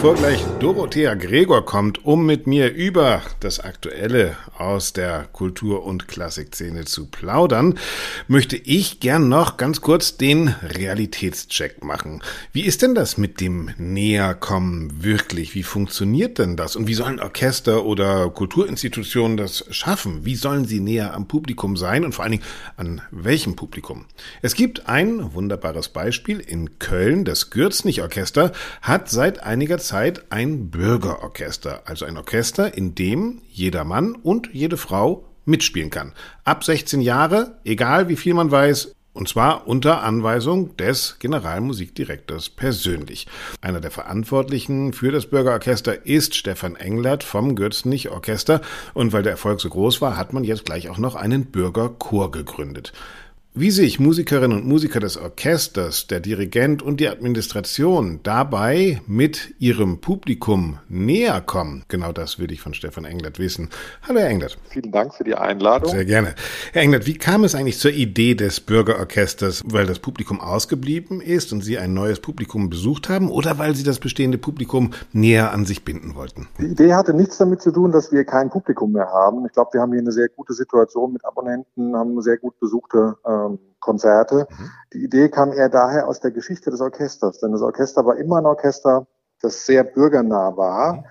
Bevor gleich Dorothea Gregor kommt, um mit mir über das Aktuelle aus der Kultur- und Klassikszene zu plaudern, möchte ich gern noch ganz kurz den Realitätscheck machen. Wie ist denn das mit dem Näherkommen wirklich? Wie funktioniert denn das? Und wie sollen Orchester oder Kulturinstitutionen das schaffen? Wie sollen sie näher am Publikum sein und vor allen Dingen an welchem Publikum? Es gibt ein wunderbares Beispiel in Köln. Das Gürznich-Orchester hat seit einiger Zeit ein Bürgerorchester, also ein Orchester, in dem jeder Mann und jede Frau mitspielen kann. Ab 16 Jahre, egal wie viel man weiß, und zwar unter Anweisung des Generalmusikdirektors persönlich. Einer der Verantwortlichen für das Bürgerorchester ist Stefan Englert vom Gürzenich Orchester. Und weil der Erfolg so groß war, hat man jetzt gleich auch noch einen Bürgerchor gegründet. Wie sich Musikerinnen und Musiker des Orchesters, der Dirigent und die Administration dabei mit ihrem Publikum näher kommen, genau das würde ich von Stefan Englert wissen. Hallo, Herr Englert. Vielen Dank für die Einladung. Sehr gerne. Herr Englert, wie kam es eigentlich zur Idee des Bürgerorchesters? Weil das Publikum ausgeblieben ist und Sie ein neues Publikum besucht haben oder weil Sie das bestehende Publikum näher an sich binden wollten? Die Idee hatte nichts damit zu tun, dass wir kein Publikum mehr haben. Ich glaube, wir haben hier eine sehr gute Situation mit Abonnenten, haben sehr gut besuchte äh, ähm, Konzerte. Mhm. Die Idee kam eher daher aus der Geschichte des Orchesters, denn das Orchester war immer ein Orchester, das sehr bürgernah war mhm.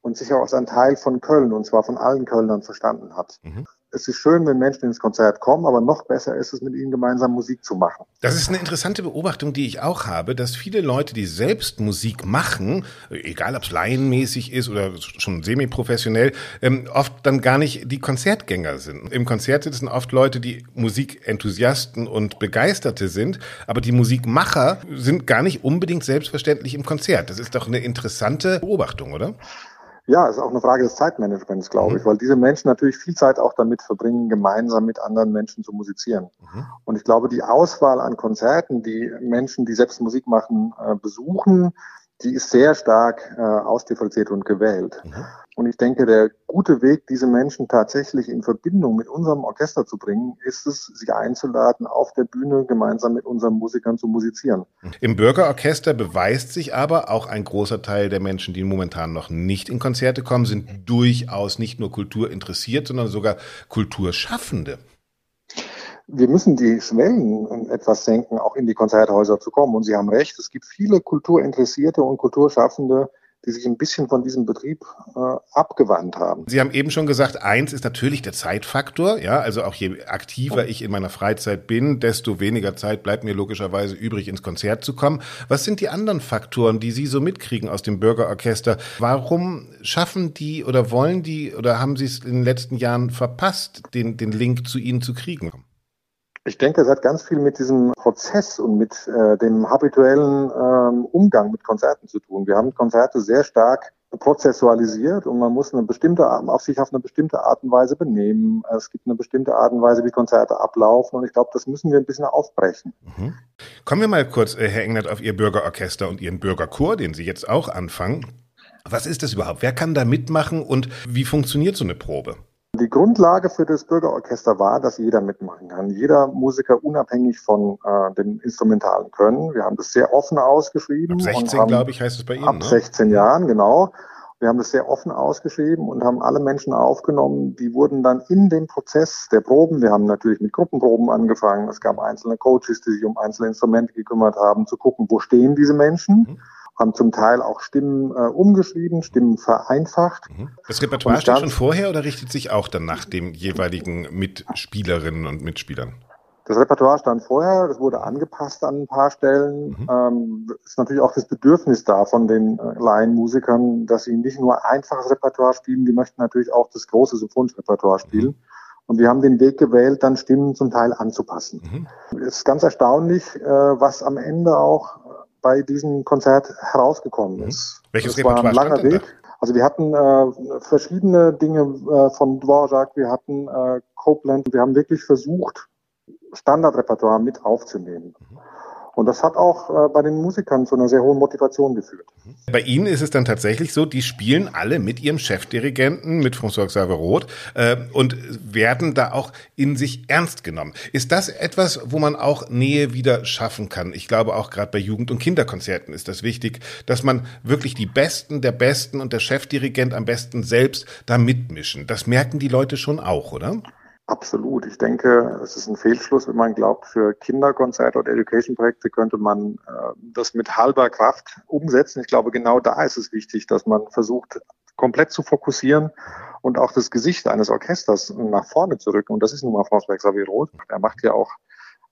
und sich auch als ein Teil von Köln, und zwar von allen Kölnern, verstanden hat. Mhm es ist schön, wenn Menschen ins Konzert kommen, aber noch besser ist es, mit ihnen gemeinsam Musik zu machen. Das ist eine interessante Beobachtung, die ich auch habe, dass viele Leute, die selbst Musik machen, egal ob es laienmäßig ist oder schon semi-professionell, ähm, oft dann gar nicht die Konzertgänger sind. Im Konzert sitzen oft Leute, die Musikenthusiasten und Begeisterte sind, aber die Musikmacher sind gar nicht unbedingt selbstverständlich im Konzert. Das ist doch eine interessante Beobachtung, oder? Ja, ist auch eine Frage des Zeitmanagements, glaube mhm. ich, weil diese Menschen natürlich viel Zeit auch damit verbringen, gemeinsam mit anderen Menschen zu musizieren. Mhm. Und ich glaube, die Auswahl an Konzerten, die Menschen, die selbst Musik machen, äh, besuchen, die ist sehr stark äh, ausdifferenziert und gewählt. Mhm. Und ich denke, der gute Weg, diese Menschen tatsächlich in Verbindung mit unserem Orchester zu bringen, ist es, sie einzuladen, auf der Bühne gemeinsam mit unseren Musikern zu musizieren. Im Bürgerorchester beweist sich aber auch ein großer Teil der Menschen, die momentan noch nicht in Konzerte kommen, sind durchaus nicht nur Kultur interessiert, sondern sogar Kulturschaffende wir müssen die Schwellen etwas senken, auch in die Konzerthäuser zu kommen. Und Sie haben recht, es gibt viele Kulturinteressierte und Kulturschaffende, die sich ein bisschen von diesem Betrieb äh, abgewandt haben. Sie haben eben schon gesagt, eins ist natürlich der Zeitfaktor. Ja, also auch je aktiver ich in meiner Freizeit bin, desto weniger Zeit bleibt mir logischerweise übrig, ins Konzert zu kommen. Was sind die anderen Faktoren, die Sie so mitkriegen aus dem Bürgerorchester? Warum schaffen die oder wollen die oder haben Sie es in den letzten Jahren verpasst, den, den Link zu Ihnen zu kriegen? Ich denke, es hat ganz viel mit diesem Prozess und mit äh, dem habituellen ähm, Umgang mit Konzerten zu tun. Wir haben Konzerte sehr stark prozessualisiert und man muss eine bestimmte auf sich auf eine bestimmte Art und Weise benehmen. Es gibt eine bestimmte Art und Weise, wie Konzerte ablaufen und ich glaube, das müssen wir ein bisschen aufbrechen. Mhm. Kommen wir mal kurz, äh, Herr Englert, auf Ihr Bürgerorchester und Ihren Bürgerchor, den Sie jetzt auch anfangen. Was ist das überhaupt? Wer kann da mitmachen und wie funktioniert so eine Probe? Die Grundlage für das Bürgerorchester war, dass jeder mitmachen kann. Jeder Musiker unabhängig von äh, dem instrumentalen Können. Wir haben das sehr offen ausgeschrieben. Ab 16, glaube ich, heißt es bei Ihnen. Ab ne? 16 Jahren, genau. Wir haben das sehr offen ausgeschrieben und haben alle Menschen aufgenommen. Die wurden dann in dem Prozess der Proben, wir haben natürlich mit Gruppenproben angefangen. Es gab einzelne Coaches, die sich um einzelne Instrumente gekümmert haben, zu gucken, wo stehen diese Menschen. Mhm haben zum Teil auch Stimmen äh, umgeschrieben, Stimmen vereinfacht. Mhm. Das Repertoire steht schon vorher oder richtet sich auch dann nach den jeweiligen Mitspielerinnen und Mitspielern? Das Repertoire stand vorher, das wurde angepasst an ein paar Stellen. Mhm. Ähm, ist natürlich auch das Bedürfnis da von den äh, Laienmusikern, dass sie nicht nur einfaches Repertoire spielen, die möchten natürlich auch das große symphonische Repertoire spielen. Mhm. Und wir haben den Weg gewählt, dann Stimmen zum Teil anzupassen. Mhm. Es ist ganz erstaunlich, äh, was am Ende auch bei diesem Konzert herausgekommen mhm. ist. Mhm. Welches das war ein langer Weg. Also wir hatten äh, verschiedene Dinge äh, von Dvorak, wir hatten äh, Copeland, wir haben wirklich versucht, Standardrepertoire mit aufzunehmen. Mhm. Und das hat auch äh, bei den Musikern zu einer sehr hohen Motivation geführt. Bei Ihnen ist es dann tatsächlich so, die spielen alle mit ihrem Chefdirigenten, mit François Xavier Roth, äh, und werden da auch in sich ernst genommen. Ist das etwas, wo man auch Nähe wieder schaffen kann? Ich glaube auch gerade bei Jugend- und Kinderkonzerten ist das wichtig, dass man wirklich die Besten der Besten und der Chefdirigent am besten selbst da mitmischen. Das merken die Leute schon auch, oder? Absolut. Ich denke, es ist ein Fehlschluss, wenn man glaubt, für Kinderkonzerte oder Education-Projekte könnte man äh, das mit halber Kraft umsetzen. Ich glaube, genau da ist es wichtig, dass man versucht, komplett zu fokussieren und auch das Gesicht eines Orchesters nach vorne zu rücken. Und das ist nun mal François Xavier Roth. Er macht ja auch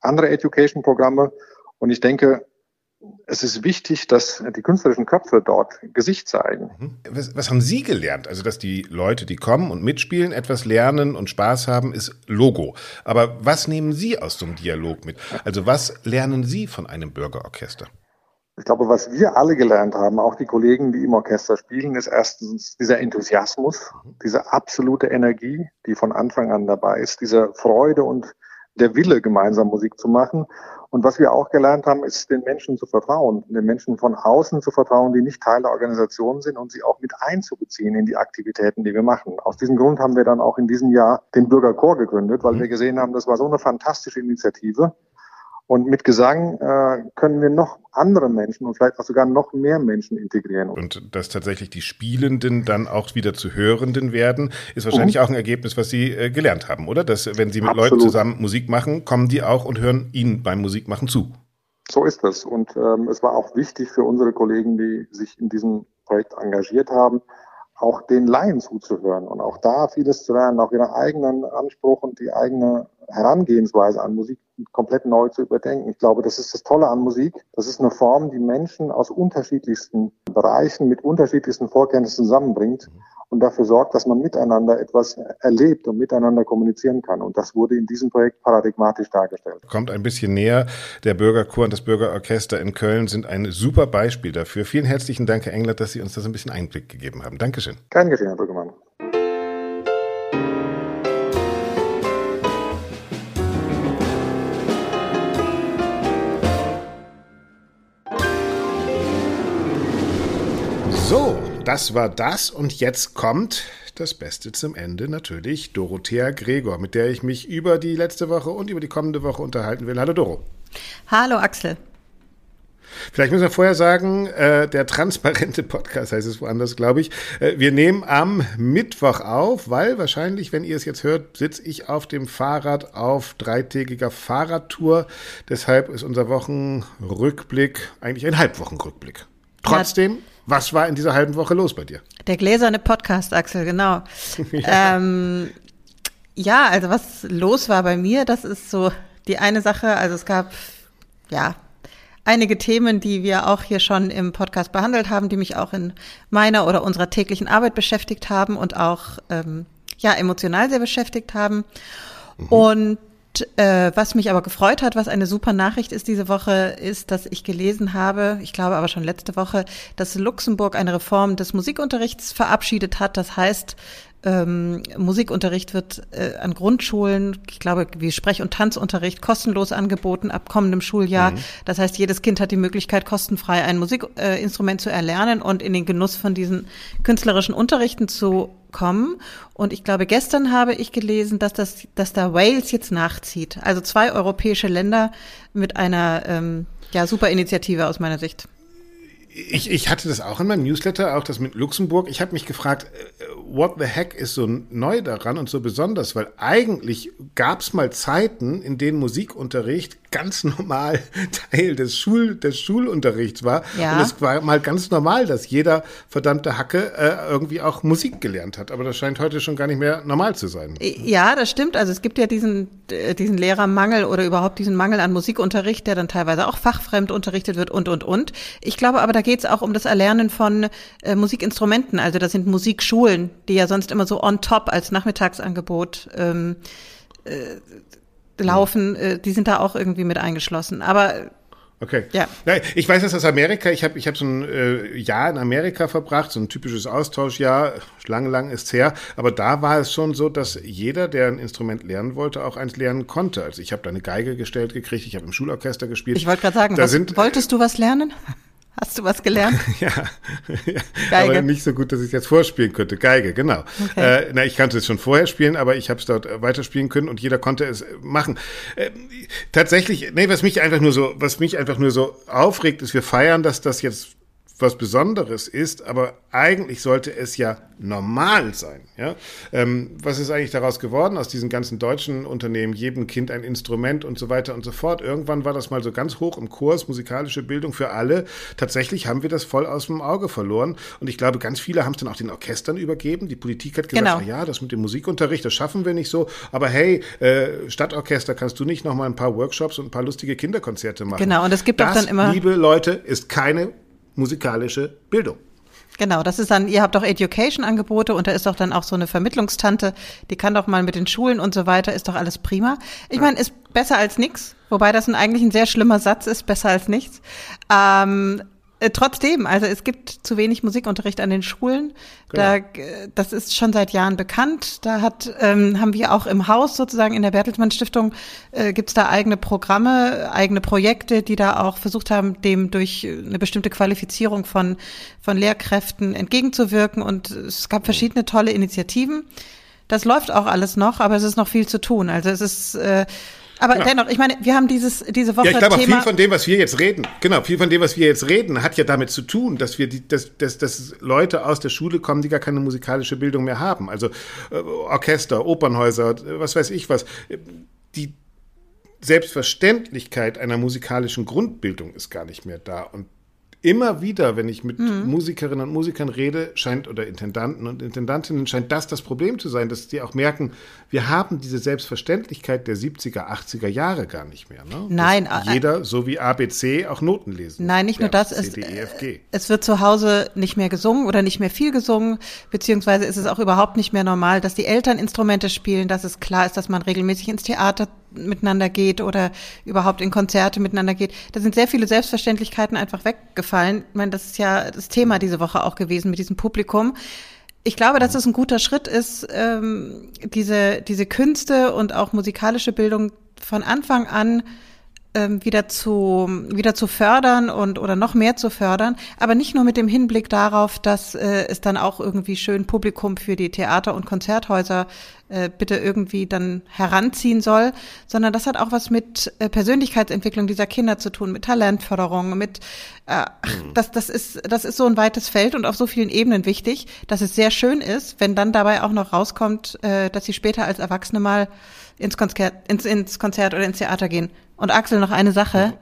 andere Education-Programme. Und ich denke, es ist wichtig, dass die künstlerischen Köpfe dort Gesicht zeigen. Mhm. Was, was, haben Sie gelernt? Also, dass die Leute, die kommen und mitspielen, etwas lernen und Spaß haben, ist Logo. Aber was nehmen Sie aus so einem Dialog mit? Also, was lernen Sie von einem Bürgerorchester? Ich glaube, was wir alle gelernt haben, auch die Kollegen, die im Orchester spielen, ist erstens dieser Enthusiasmus, mhm. diese absolute Energie, die von Anfang an dabei ist, diese Freude und der Wille, gemeinsam Musik zu machen. Und was wir auch gelernt haben, ist, den Menschen zu vertrauen, den Menschen von außen zu vertrauen, die nicht Teil der Organisation sind und sie auch mit einzubeziehen in die Aktivitäten, die wir machen. Aus diesem Grund haben wir dann auch in diesem Jahr den Bürgerchor gegründet, weil mhm. wir gesehen haben, das war so eine fantastische Initiative. Und mit Gesang äh, können wir noch andere Menschen und vielleicht auch sogar noch mehr Menschen integrieren. Und dass tatsächlich die Spielenden dann auch wieder zu Hörenden werden, ist wahrscheinlich mhm. auch ein Ergebnis, was Sie äh, gelernt haben, oder? Dass wenn Sie mit Absolut. Leuten zusammen Musik machen, kommen die auch und hören Ihnen beim Musikmachen zu. So ist es. Und ähm, es war auch wichtig für unsere Kollegen, die sich in diesem Projekt engagiert haben, auch den Laien zuzuhören und auch da vieles zu lernen, auch ihren eigenen Anspruch und die eigene Herangehensweise an Musik komplett neu zu überdenken. Ich glaube, das ist das Tolle an Musik. Das ist eine Form, die Menschen aus unterschiedlichsten Bereichen mit unterschiedlichsten Vorkenntnissen zusammenbringt und dafür sorgt, dass man miteinander etwas erlebt und miteinander kommunizieren kann. Und das wurde in diesem Projekt paradigmatisch dargestellt. Kommt ein bisschen näher. Der Bürgerchor und das Bürgerorchester in Köln sind ein super Beispiel dafür. Vielen herzlichen Dank, Herr Englert, dass Sie uns das ein bisschen Einblick gegeben haben. Dankeschön. Kein Geschehen, Herr Brüggemann. Das war das und jetzt kommt das Beste zum Ende natürlich Dorothea Gregor, mit der ich mich über die letzte Woche und über die kommende Woche unterhalten will. Hallo Doro. Hallo Axel. Vielleicht müssen wir vorher sagen, äh, der transparente Podcast heißt es woanders, glaube ich. Äh, wir nehmen am Mittwoch auf, weil wahrscheinlich, wenn ihr es jetzt hört, sitze ich auf dem Fahrrad auf dreitägiger Fahrradtour. Deshalb ist unser Wochenrückblick eigentlich ein Halbwochenrückblick. Trotzdem. Was war in dieser halben Woche los bei dir? Der gläserne Podcast, Axel, genau. ja. Ähm, ja, also was los war bei mir, das ist so die eine Sache. Also es gab ja einige Themen, die wir auch hier schon im Podcast behandelt haben, die mich auch in meiner oder unserer täglichen Arbeit beschäftigt haben und auch ähm, ja emotional sehr beschäftigt haben. Mhm. Und was mich aber gefreut hat, was eine super Nachricht ist diese Woche, ist, dass ich gelesen habe, ich glaube aber schon letzte Woche, dass Luxemburg eine Reform des Musikunterrichts verabschiedet hat. Das heißt, ähm, Musikunterricht wird äh, an Grundschulen, ich glaube, wie Sprech- und Tanzunterricht kostenlos angeboten ab kommendem Schuljahr. Mhm. Das heißt, jedes Kind hat die Möglichkeit, kostenfrei ein Musikinstrument äh, zu erlernen und in den Genuss von diesen künstlerischen Unterrichten zu kommen. Und ich glaube, gestern habe ich gelesen, dass das, dass da Wales jetzt nachzieht. Also zwei europäische Länder mit einer ähm, ja super Initiative aus meiner Sicht ich, ich hatte das auch in meinem Newsletter, auch das mit Luxemburg. Ich habe mich gefragt, äh, what the heck ist so neu daran und so besonders? Weil eigentlich gab es mal Zeiten, in denen Musikunterricht ganz normal Teil des, Schul, des Schulunterrichts war. Ja. Und es war mal ganz normal, dass jeder verdammte Hacke äh, irgendwie auch Musik gelernt hat. Aber das scheint heute schon gar nicht mehr normal zu sein. Äh, ja, das stimmt. Also es gibt ja diesen, äh, diesen Lehrermangel oder überhaupt diesen Mangel an Musikunterricht, der dann teilweise auch fachfremd unterrichtet wird und, und, und. Ich glaube aber, da geht es auch um das Erlernen von äh, Musikinstrumenten. Also das sind Musikschulen, die ja sonst immer so on top als Nachmittagsangebot ähm, äh, laufen, äh, die sind da auch irgendwie mit eingeschlossen. Aber Okay. Ja. ja. Ich weiß das aus Amerika. Ich habe ich hab so ein äh, Jahr in Amerika verbracht, so ein typisches Austauschjahr. Lang, lang ist's her. Aber da war es schon so, dass jeder, der ein Instrument lernen wollte, auch eins lernen konnte. Also ich habe da eine Geige gestellt gekriegt, ich habe im Schulorchester gespielt. Ich wollte gerade sagen, was, sind, wolltest du was lernen? Hast du was gelernt? ja, Geige. aber nicht so gut, dass ich es jetzt vorspielen könnte. Geige, genau. Okay. Äh, na, ich kannte es schon vorher spielen, aber ich habe es dort weiterspielen können und jeder konnte es machen. Äh, tatsächlich, nee, was mich einfach nur so, was mich einfach nur so aufregt, ist, wir feiern, dass das jetzt was Besonderes ist, aber eigentlich sollte es ja normal sein. Ja? Ähm, was ist eigentlich daraus geworden aus diesen ganzen deutschen Unternehmen, jedem Kind ein Instrument und so weiter und so fort? Irgendwann war das mal so ganz hoch im Kurs, musikalische Bildung für alle. Tatsächlich haben wir das voll aus dem Auge verloren und ich glaube, ganz viele haben es dann auch den Orchestern übergeben. Die Politik hat gesagt, genau. ja, das mit dem Musikunterricht, das schaffen wir nicht so, aber hey, äh, Stadtorchester, kannst du nicht noch mal ein paar Workshops und ein paar lustige Kinderkonzerte machen? Genau, und es gibt das, auch dann immer liebe Leute, ist keine musikalische Bildung. Genau, das ist dann, ihr habt auch Education-Angebote und da ist doch dann auch so eine Vermittlungstante, die kann doch mal mit den Schulen und so weiter, ist doch alles prima. Ich meine, ist besser als nichts, wobei das ein, eigentlich ein sehr schlimmer Satz ist, besser als nichts. Ähm, äh, trotzdem, also es gibt zu wenig Musikunterricht an den Schulen. Genau. Da, das ist schon seit Jahren bekannt. Da hat, ähm, haben wir auch im Haus sozusagen in der Bertelsmann Stiftung äh, gibt es da eigene Programme, eigene Projekte, die da auch versucht haben, dem durch eine bestimmte Qualifizierung von, von Lehrkräften entgegenzuwirken. Und es gab verschiedene tolle Initiativen. Das läuft auch alles noch, aber es ist noch viel zu tun. Also es ist äh, aber genau. dennoch, ich meine, wir haben dieses, diese Woche. Ja, ich glaube, Thema viel von dem, was wir jetzt reden, genau, viel von dem, was wir jetzt reden, hat ja damit zu tun, dass wir die, dass, dass, dass Leute aus der Schule kommen, die gar keine musikalische Bildung mehr haben. Also äh, Orchester, Opernhäuser, was weiß ich was. Die Selbstverständlichkeit einer musikalischen Grundbildung ist gar nicht mehr da. Und immer wieder, wenn ich mit mhm. Musikerinnen und Musikern rede, scheint oder Intendanten und Intendantinnen, scheint das das Problem zu sein, dass die auch merken, wir haben diese Selbstverständlichkeit der 70er, 80er Jahre gar nicht mehr. Ne? Nein. Dass äh, jeder, so wie ABC, auch Noten lesen. Nein, nicht nur das. D, e, G. Es wird zu Hause nicht mehr gesungen oder nicht mehr viel gesungen, beziehungsweise ist es auch überhaupt nicht mehr normal, dass die Eltern Instrumente spielen, dass es klar ist, dass man regelmäßig ins Theater miteinander geht oder überhaupt in Konzerte miteinander geht. Da sind sehr viele Selbstverständlichkeiten einfach weggefallen. Ich meine, das ist ja das Thema diese Woche auch gewesen mit diesem Publikum. Ich glaube, dass es ein guter Schritt ist, ähm, diese, diese Künste und auch musikalische Bildung von Anfang an ähm, wieder zu wieder zu fördern und oder noch mehr zu fördern, aber nicht nur mit dem Hinblick darauf, dass äh, es dann auch irgendwie schön Publikum für die Theater und Konzerthäuser äh, bitte irgendwie dann heranziehen soll, sondern das hat auch was mit äh, Persönlichkeitsentwicklung dieser Kinder zu tun, mit Talentförderung, mit äh, mhm. das das ist das ist so ein weites Feld und auf so vielen Ebenen wichtig, dass es sehr schön ist, wenn dann dabei auch noch rauskommt, äh, dass sie später als Erwachsene mal ins Konzert, ins, ins Konzert oder ins Theater gehen. Und Axel, noch eine Sache.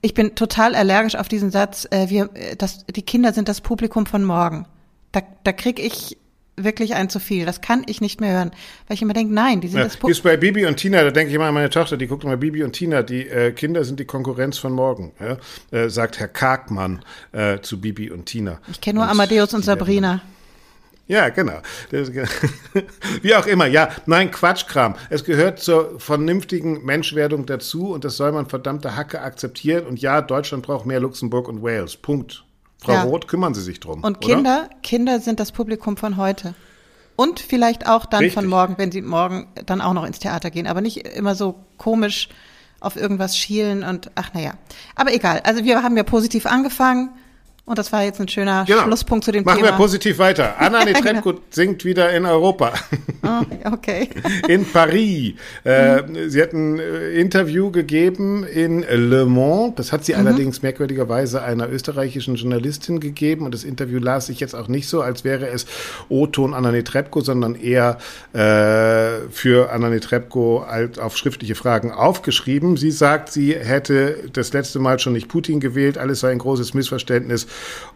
Ich bin total allergisch auf diesen Satz, äh, wir, äh, das, die Kinder sind das Publikum von morgen. Da, da krieg ich wirklich ein zu viel. Das kann ich nicht mehr hören. Weil ich immer denke, nein, die sind ja, das Publikum. Ist bei Bibi und Tina, da denke ich immer an meine Tochter, die guckt immer Bibi und Tina, die äh, Kinder sind die Konkurrenz von morgen, ja? äh, sagt Herr Kargmann äh, zu Bibi und Tina. Ich kenne nur und Amadeus und Sabrina. Ja, genau. Wie auch immer, ja, nein, Quatschkram. Es gehört zur vernünftigen Menschwerdung dazu und das soll man verdammte Hacke akzeptieren. Und ja, Deutschland braucht mehr Luxemburg und Wales. Punkt. Frau ja. Roth, kümmern Sie sich drum. Und Kinder, oder? Kinder sind das Publikum von heute. Und vielleicht auch dann Richtig. von morgen, wenn sie morgen dann auch noch ins Theater gehen. Aber nicht immer so komisch auf irgendwas schielen und ach naja. Aber egal. Also wir haben ja positiv angefangen. Und das war jetzt ein schöner genau. Schlusspunkt zu dem Machen Thema. Machen wir positiv weiter. Anna Netrebko genau. singt wieder in Europa. Oh, okay. in Paris. Äh, mhm. Sie hat ein äh, Interview gegeben in Le Monde. Das hat sie mhm. allerdings merkwürdigerweise einer österreichischen Journalistin gegeben. Und das Interview las ich jetzt auch nicht so, als wäre es O-Ton Anna Netrebko, sondern eher äh, für Anna Netrebko halt auf schriftliche Fragen aufgeschrieben. Sie sagt, sie hätte das letzte Mal schon nicht Putin gewählt. Alles sei ein großes Missverständnis.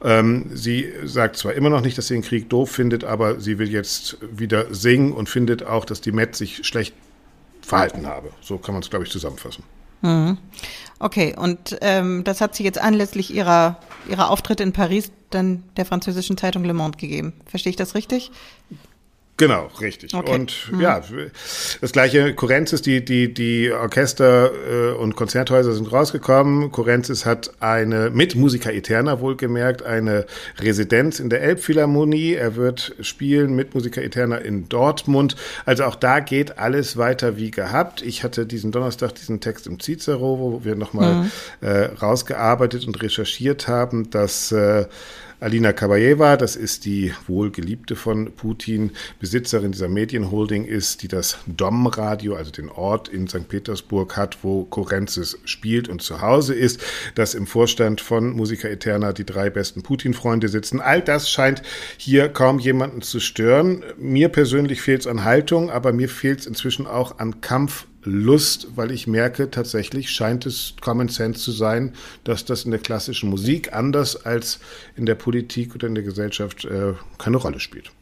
Ähm, sie sagt zwar immer noch nicht, dass sie den Krieg doof findet, aber sie will jetzt wieder singen und findet auch, dass die Met sich schlecht verhalten habe. So kann man es, glaube ich, zusammenfassen. Mhm. Okay, und ähm, das hat sie jetzt anlässlich ihrer, ihrer Auftritte in Paris dann der französischen Zeitung Le Monde gegeben. Verstehe ich das richtig? Genau, richtig. Okay. Und mhm. ja, das gleiche Korenzis, die, die, die Orchester äh, und Konzerthäuser sind rausgekommen. Korenzis hat eine, mit Musica Eterna wohlgemerkt, eine Residenz in der Elbphilharmonie. Er wird spielen mit Musica Eterna in Dortmund. Also auch da geht alles weiter wie gehabt. Ich hatte diesen Donnerstag diesen Text im Cicero, wo wir nochmal mhm. äh, rausgearbeitet und recherchiert haben, dass äh, Alina Kabayeva, das ist die wohlgeliebte von Putin, Besitzerin dieser Medienholding ist, die das Dom-Radio, also den Ort in St. Petersburg hat, wo Korenzis spielt und zu Hause ist, dass im Vorstand von Musica Eterna die drei besten Putin-Freunde sitzen. All das scheint hier kaum jemanden zu stören. Mir persönlich fehlt es an Haltung, aber mir fehlt es inzwischen auch an Kampf Lust, weil ich merke, tatsächlich scheint es Common Sense zu sein, dass das in der klassischen Musik anders als in der Politik oder in der Gesellschaft äh, keine Rolle spielt.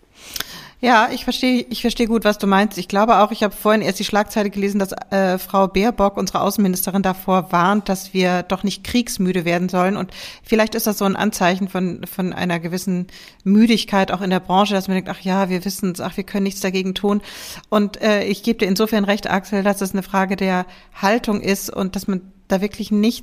Ja, ich verstehe, ich verstehe gut, was du meinst. Ich glaube auch, ich habe vorhin erst die Schlagzeile gelesen, dass äh, Frau Baerbock, unsere Außenministerin, davor warnt, dass wir doch nicht kriegsmüde werden sollen. Und vielleicht ist das so ein Anzeichen von von einer gewissen Müdigkeit auch in der Branche, dass man denkt, ach ja, wir wissen es, ach, wir können nichts dagegen tun. Und äh, ich gebe dir insofern recht, Axel, dass es eine Frage der Haltung ist und dass man da wirklich nicht,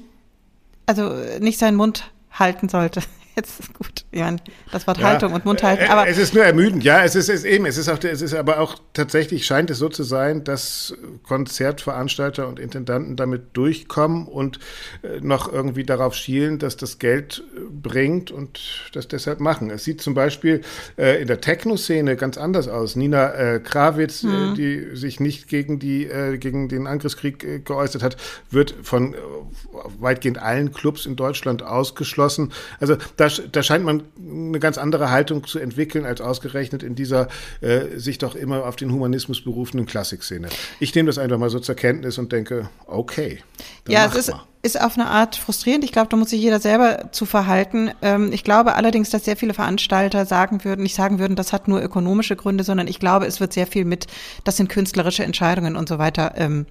also nicht seinen Mund halten sollte. Jetzt ist gut, Jan. Das Wort ja, Haltung und Mund halten. Aber es ist nur ermüdend, ja. Es ist, es ist eben, es ist auch, es ist aber auch tatsächlich scheint es so zu sein, dass Konzertveranstalter und Intendanten damit durchkommen und äh, noch irgendwie darauf schielen, dass das Geld äh, bringt und das deshalb machen. Es sieht zum Beispiel äh, in der Techno-Szene ganz anders aus. Nina äh, Krawitz, mhm. äh, die sich nicht gegen die äh, gegen den Angriffskrieg äh, geäußert hat, wird von äh, weitgehend allen Clubs in Deutschland ausgeschlossen. Also da da, scheint man eine ganz andere Haltung zu entwickeln, als ausgerechnet in dieser äh, sich doch immer auf den Humanismus berufenen Klassikszene. Ich nehme das einfach mal so zur Kenntnis und denke, okay. Ja, es ist, ist auf eine Art frustrierend. Ich glaube, da muss sich jeder selber zu verhalten. Ähm, ich glaube allerdings, dass sehr viele Veranstalter sagen würden, nicht sagen würden, das hat nur ökonomische Gründe, sondern ich glaube, es wird sehr viel mit, das sind künstlerische Entscheidungen und so weiter. Ähm,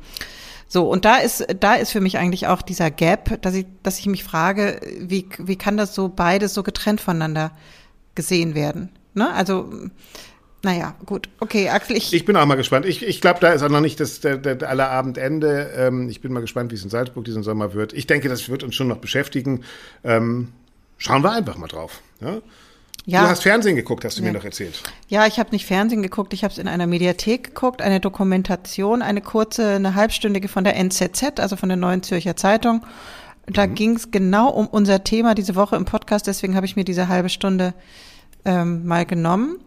so, und da ist, da ist für mich eigentlich auch dieser Gap, dass ich, dass ich mich frage, wie, wie kann das so beides so getrennt voneinander gesehen werden? Ne? Also, naja, gut. Okay, Axel, ich. Ich bin auch mal gespannt. Ich, ich glaube, da ist auch noch nicht das der, der aller Abendende. Ähm, ich bin mal gespannt, wie es in Salzburg diesen Sommer wird. Ich denke, das wird uns schon noch beschäftigen. Ähm, schauen wir einfach mal drauf. Ja? Ja. Du hast Fernsehen geguckt, hast du ja. mir noch erzählt. Ja, ich habe nicht Fernsehen geguckt, ich habe es in einer Mediathek geguckt, eine Dokumentation, eine kurze, eine halbstündige von der NZZ, also von der Neuen Zürcher Zeitung. Da mhm. ging es genau um unser Thema diese Woche im Podcast, deswegen habe ich mir diese halbe Stunde ähm, mal genommen.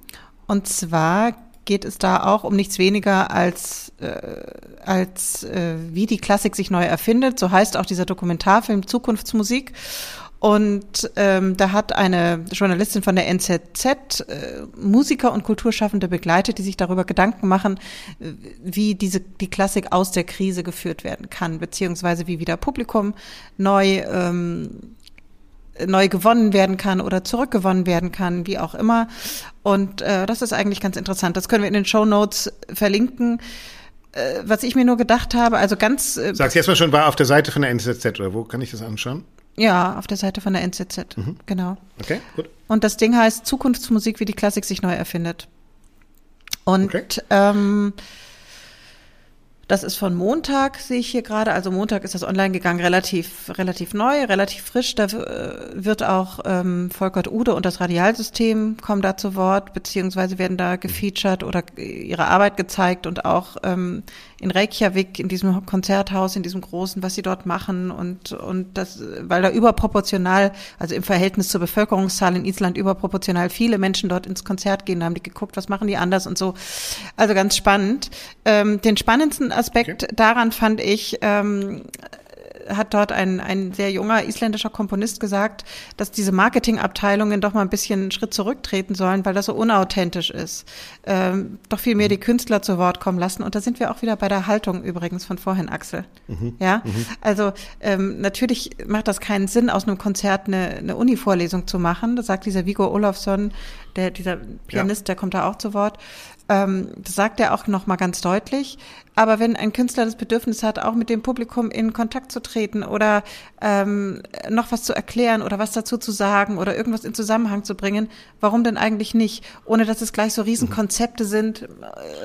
Und zwar geht es da auch um nichts weniger als, äh, als äh, wie die Klassik sich neu erfindet. So heißt auch dieser Dokumentarfilm Zukunftsmusik. Und ähm, da hat eine Journalistin von der NZZ äh, Musiker und Kulturschaffende begleitet, die sich darüber Gedanken machen, äh, wie diese die Klassik aus der Krise geführt werden kann, beziehungsweise wie wieder Publikum neu ähm, neu gewonnen werden kann oder zurückgewonnen werden kann, wie auch immer. Und äh, das ist eigentlich ganz interessant. Das können wir in den Show Notes verlinken. Äh, was ich mir nur gedacht habe, also ganz. Äh, Sagst du erstmal schon, war auf der Seite von der NZZ oder wo kann ich das anschauen? Ja, auf der Seite von der NZZ. Mhm. Genau. Okay, gut. Und das Ding heißt Zukunftsmusik, wie die Klassik sich neu erfindet. Und okay. ähm, das ist von Montag, sehe ich hier gerade. Also Montag ist das online gegangen, relativ, relativ neu, relativ frisch. Da äh, wird auch ähm, Volkert Ude und das Radialsystem kommen da zu Wort, beziehungsweise werden da gefeatured oder ihre Arbeit gezeigt und auch ähm, in Reykjavik, in diesem Konzerthaus, in diesem großen, was sie dort machen und, und das, weil da überproportional, also im Verhältnis zur Bevölkerungszahl in Island überproportional viele Menschen dort ins Konzert gehen, da haben die geguckt, was machen die anders und so. Also ganz spannend. Ähm, den spannendsten Aspekt okay. daran fand ich, ähm, hat dort ein, ein sehr junger isländischer Komponist gesagt, dass diese Marketingabteilungen doch mal ein bisschen einen Schritt zurücktreten sollen, weil das so unauthentisch ist. Ähm, doch viel mehr die Künstler zu Wort kommen lassen. Und da sind wir auch wieder bei der Haltung übrigens von vorhin, Axel. Mhm. Ja, mhm. also ähm, natürlich macht das keinen Sinn, aus einem Konzert eine, eine Uni-Vorlesung zu machen. Das sagt dieser Vigo Olofsson, der, dieser Pianist, ja. der kommt da auch zu Wort. Ähm, das sagt er auch nochmal ganz deutlich. Aber wenn ein Künstler das Bedürfnis hat, auch mit dem Publikum in Kontakt zu treten oder ähm, noch was zu erklären oder was dazu zu sagen oder irgendwas in Zusammenhang zu bringen, warum denn eigentlich nicht? Ohne dass es gleich so Riesenkonzepte sind, äh,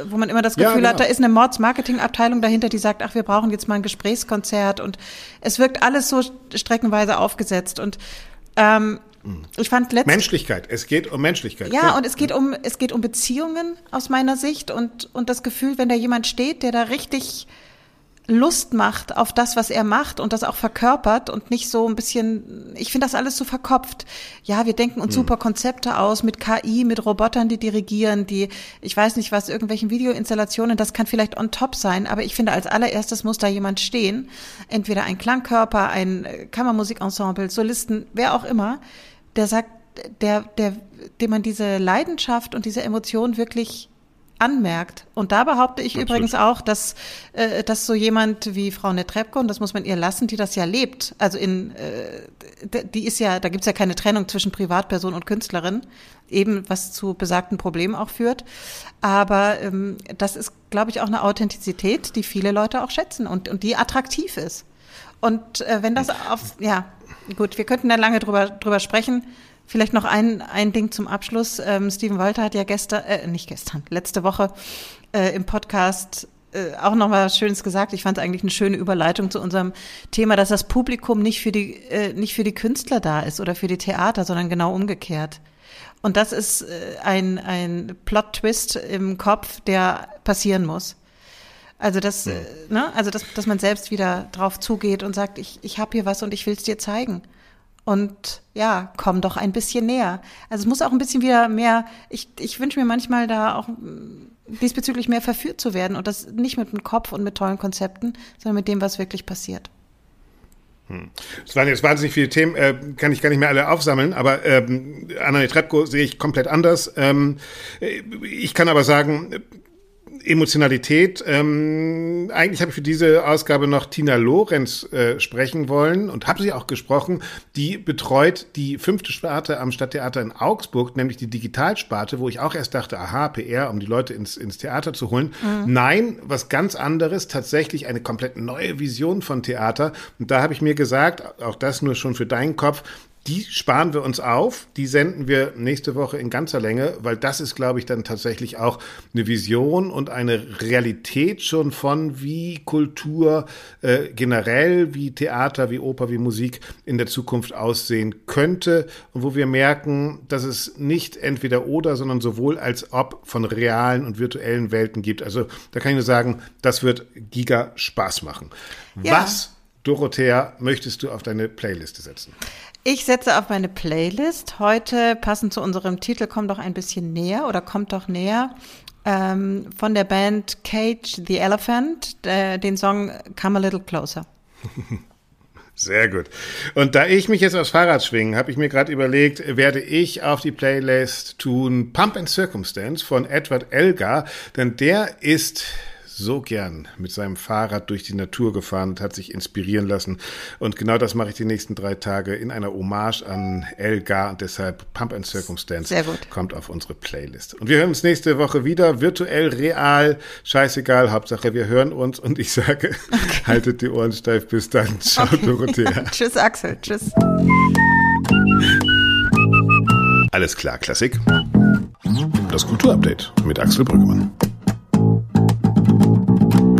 wo man immer das Gefühl ja, genau. hat, da ist eine Mords-Marketing-Abteilung dahinter, die sagt, ach, wir brauchen jetzt mal ein Gesprächskonzert und es wirkt alles so streckenweise aufgesetzt und ähm, ich fand letzt Menschlichkeit. Es geht um Menschlichkeit. Ja, klar. und es geht um es geht um Beziehungen aus meiner Sicht und und das Gefühl, wenn da jemand steht, der da richtig Lust macht auf das, was er macht und das auch verkörpert und nicht so ein bisschen, ich finde das alles so verkopft. Ja, wir denken uns hm. super Konzepte aus mit KI, mit Robotern, die dirigieren, die, ich weiß nicht was, irgendwelchen Videoinstallationen, das kann vielleicht on top sein, aber ich finde als allererstes muss da jemand stehen, entweder ein Klangkörper, ein Kammermusikensemble, Solisten, wer auch immer, der sagt, der, der, dem man diese Leidenschaft und diese Emotion wirklich anmerkt. Und da behaupte ich Absolut. übrigens auch, dass, äh, dass so jemand wie Frau Netrebko, und das muss man ihr lassen, die das ja lebt, also in, äh, die ist ja, da gibt's ja keine Trennung zwischen Privatperson und Künstlerin, eben was zu besagten Problemen auch führt. Aber ähm, das ist, glaube ich, auch eine Authentizität, die viele Leute auch schätzen und, und die attraktiv ist. Und äh, wenn das auf, ja, Gut, wir könnten da lange drüber, drüber sprechen. Vielleicht noch ein, ein Ding zum Abschluss. Ähm, Steven Walter hat ja gestern, äh, nicht gestern, letzte Woche äh, im Podcast äh, auch noch mal was Schönes gesagt. Ich fand es eigentlich eine schöne Überleitung zu unserem Thema, dass das Publikum nicht für die, äh, nicht für die Künstler da ist oder für die Theater, sondern genau umgekehrt. Und das ist äh, ein, ein Plot-Twist im Kopf, der passieren muss. Also das, ja. Ne, also dass, dass man selbst wieder drauf zugeht und sagt, ich, ich habe hier was und ich will es dir zeigen. Und ja, komm doch ein bisschen näher. Also es muss auch ein bisschen wieder mehr, ich, ich wünsche mir manchmal da auch mm, diesbezüglich mehr verführt zu werden und das nicht mit dem Kopf und mit tollen Konzepten, sondern mit dem, was wirklich passiert. Hm. Es waren jetzt wahnsinnig viele Themen, äh, kann ich gar nicht mehr alle aufsammeln, aber ähm, Anna Trepko sehe ich komplett anders. Ähm, äh, ich kann aber sagen, Emotionalität. Ähm, eigentlich habe ich für diese Ausgabe noch Tina Lorenz äh, sprechen wollen und habe sie auch gesprochen. Die betreut die fünfte Sparte am Stadttheater in Augsburg, nämlich die Digitalsparte, wo ich auch erst dachte, aha, PR, um die Leute ins, ins Theater zu holen. Mhm. Nein, was ganz anderes, tatsächlich eine komplett neue Vision von Theater. Und da habe ich mir gesagt, auch das nur schon für deinen Kopf, die sparen wir uns auf, die senden wir nächste Woche in ganzer Länge, weil das ist, glaube ich, dann tatsächlich auch eine Vision und eine Realität schon von, wie Kultur äh, generell, wie Theater, wie Oper, wie Musik in der Zukunft aussehen könnte und wo wir merken, dass es nicht entweder oder, sondern sowohl als ob von realen und virtuellen Welten gibt. Also da kann ich nur sagen, das wird giga Spaß machen. Ja. Was, Dorothea, möchtest du auf deine Playliste setzen? Ich setze auf meine Playlist. Heute, passend zu unserem Titel, kommt doch ein bisschen näher oder kommt doch näher. Ähm, von der Band Cage the Elephant, äh, den Song Come a Little Closer. Sehr gut. Und da ich mich jetzt aufs Fahrrad schwingen, habe ich mir gerade überlegt, werde ich auf die Playlist tun Pump and Circumstance von Edward Elgar, denn der ist so gern mit seinem Fahrrad durch die Natur gefahren und hat sich inspirieren lassen. Und genau das mache ich die nächsten drei Tage in einer Hommage an Elgar und deshalb Pump and Circumstance Sehr gut. kommt auf unsere Playlist. Und wir hören uns nächste Woche wieder, virtuell, real, scheißegal, Hauptsache wir hören uns und ich sage, okay. haltet die Ohren steif, bis dann. Ciao, okay. Dorothea. Tschüss, Axel. Tschüss. Alles klar, Klassik. Das Kulturupdate mit Axel Brüggemann.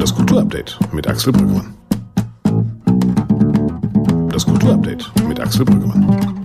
Das Kulturupdate mit Axel Brüggemann. Das Kulturupdate mit Axel Brüggemann.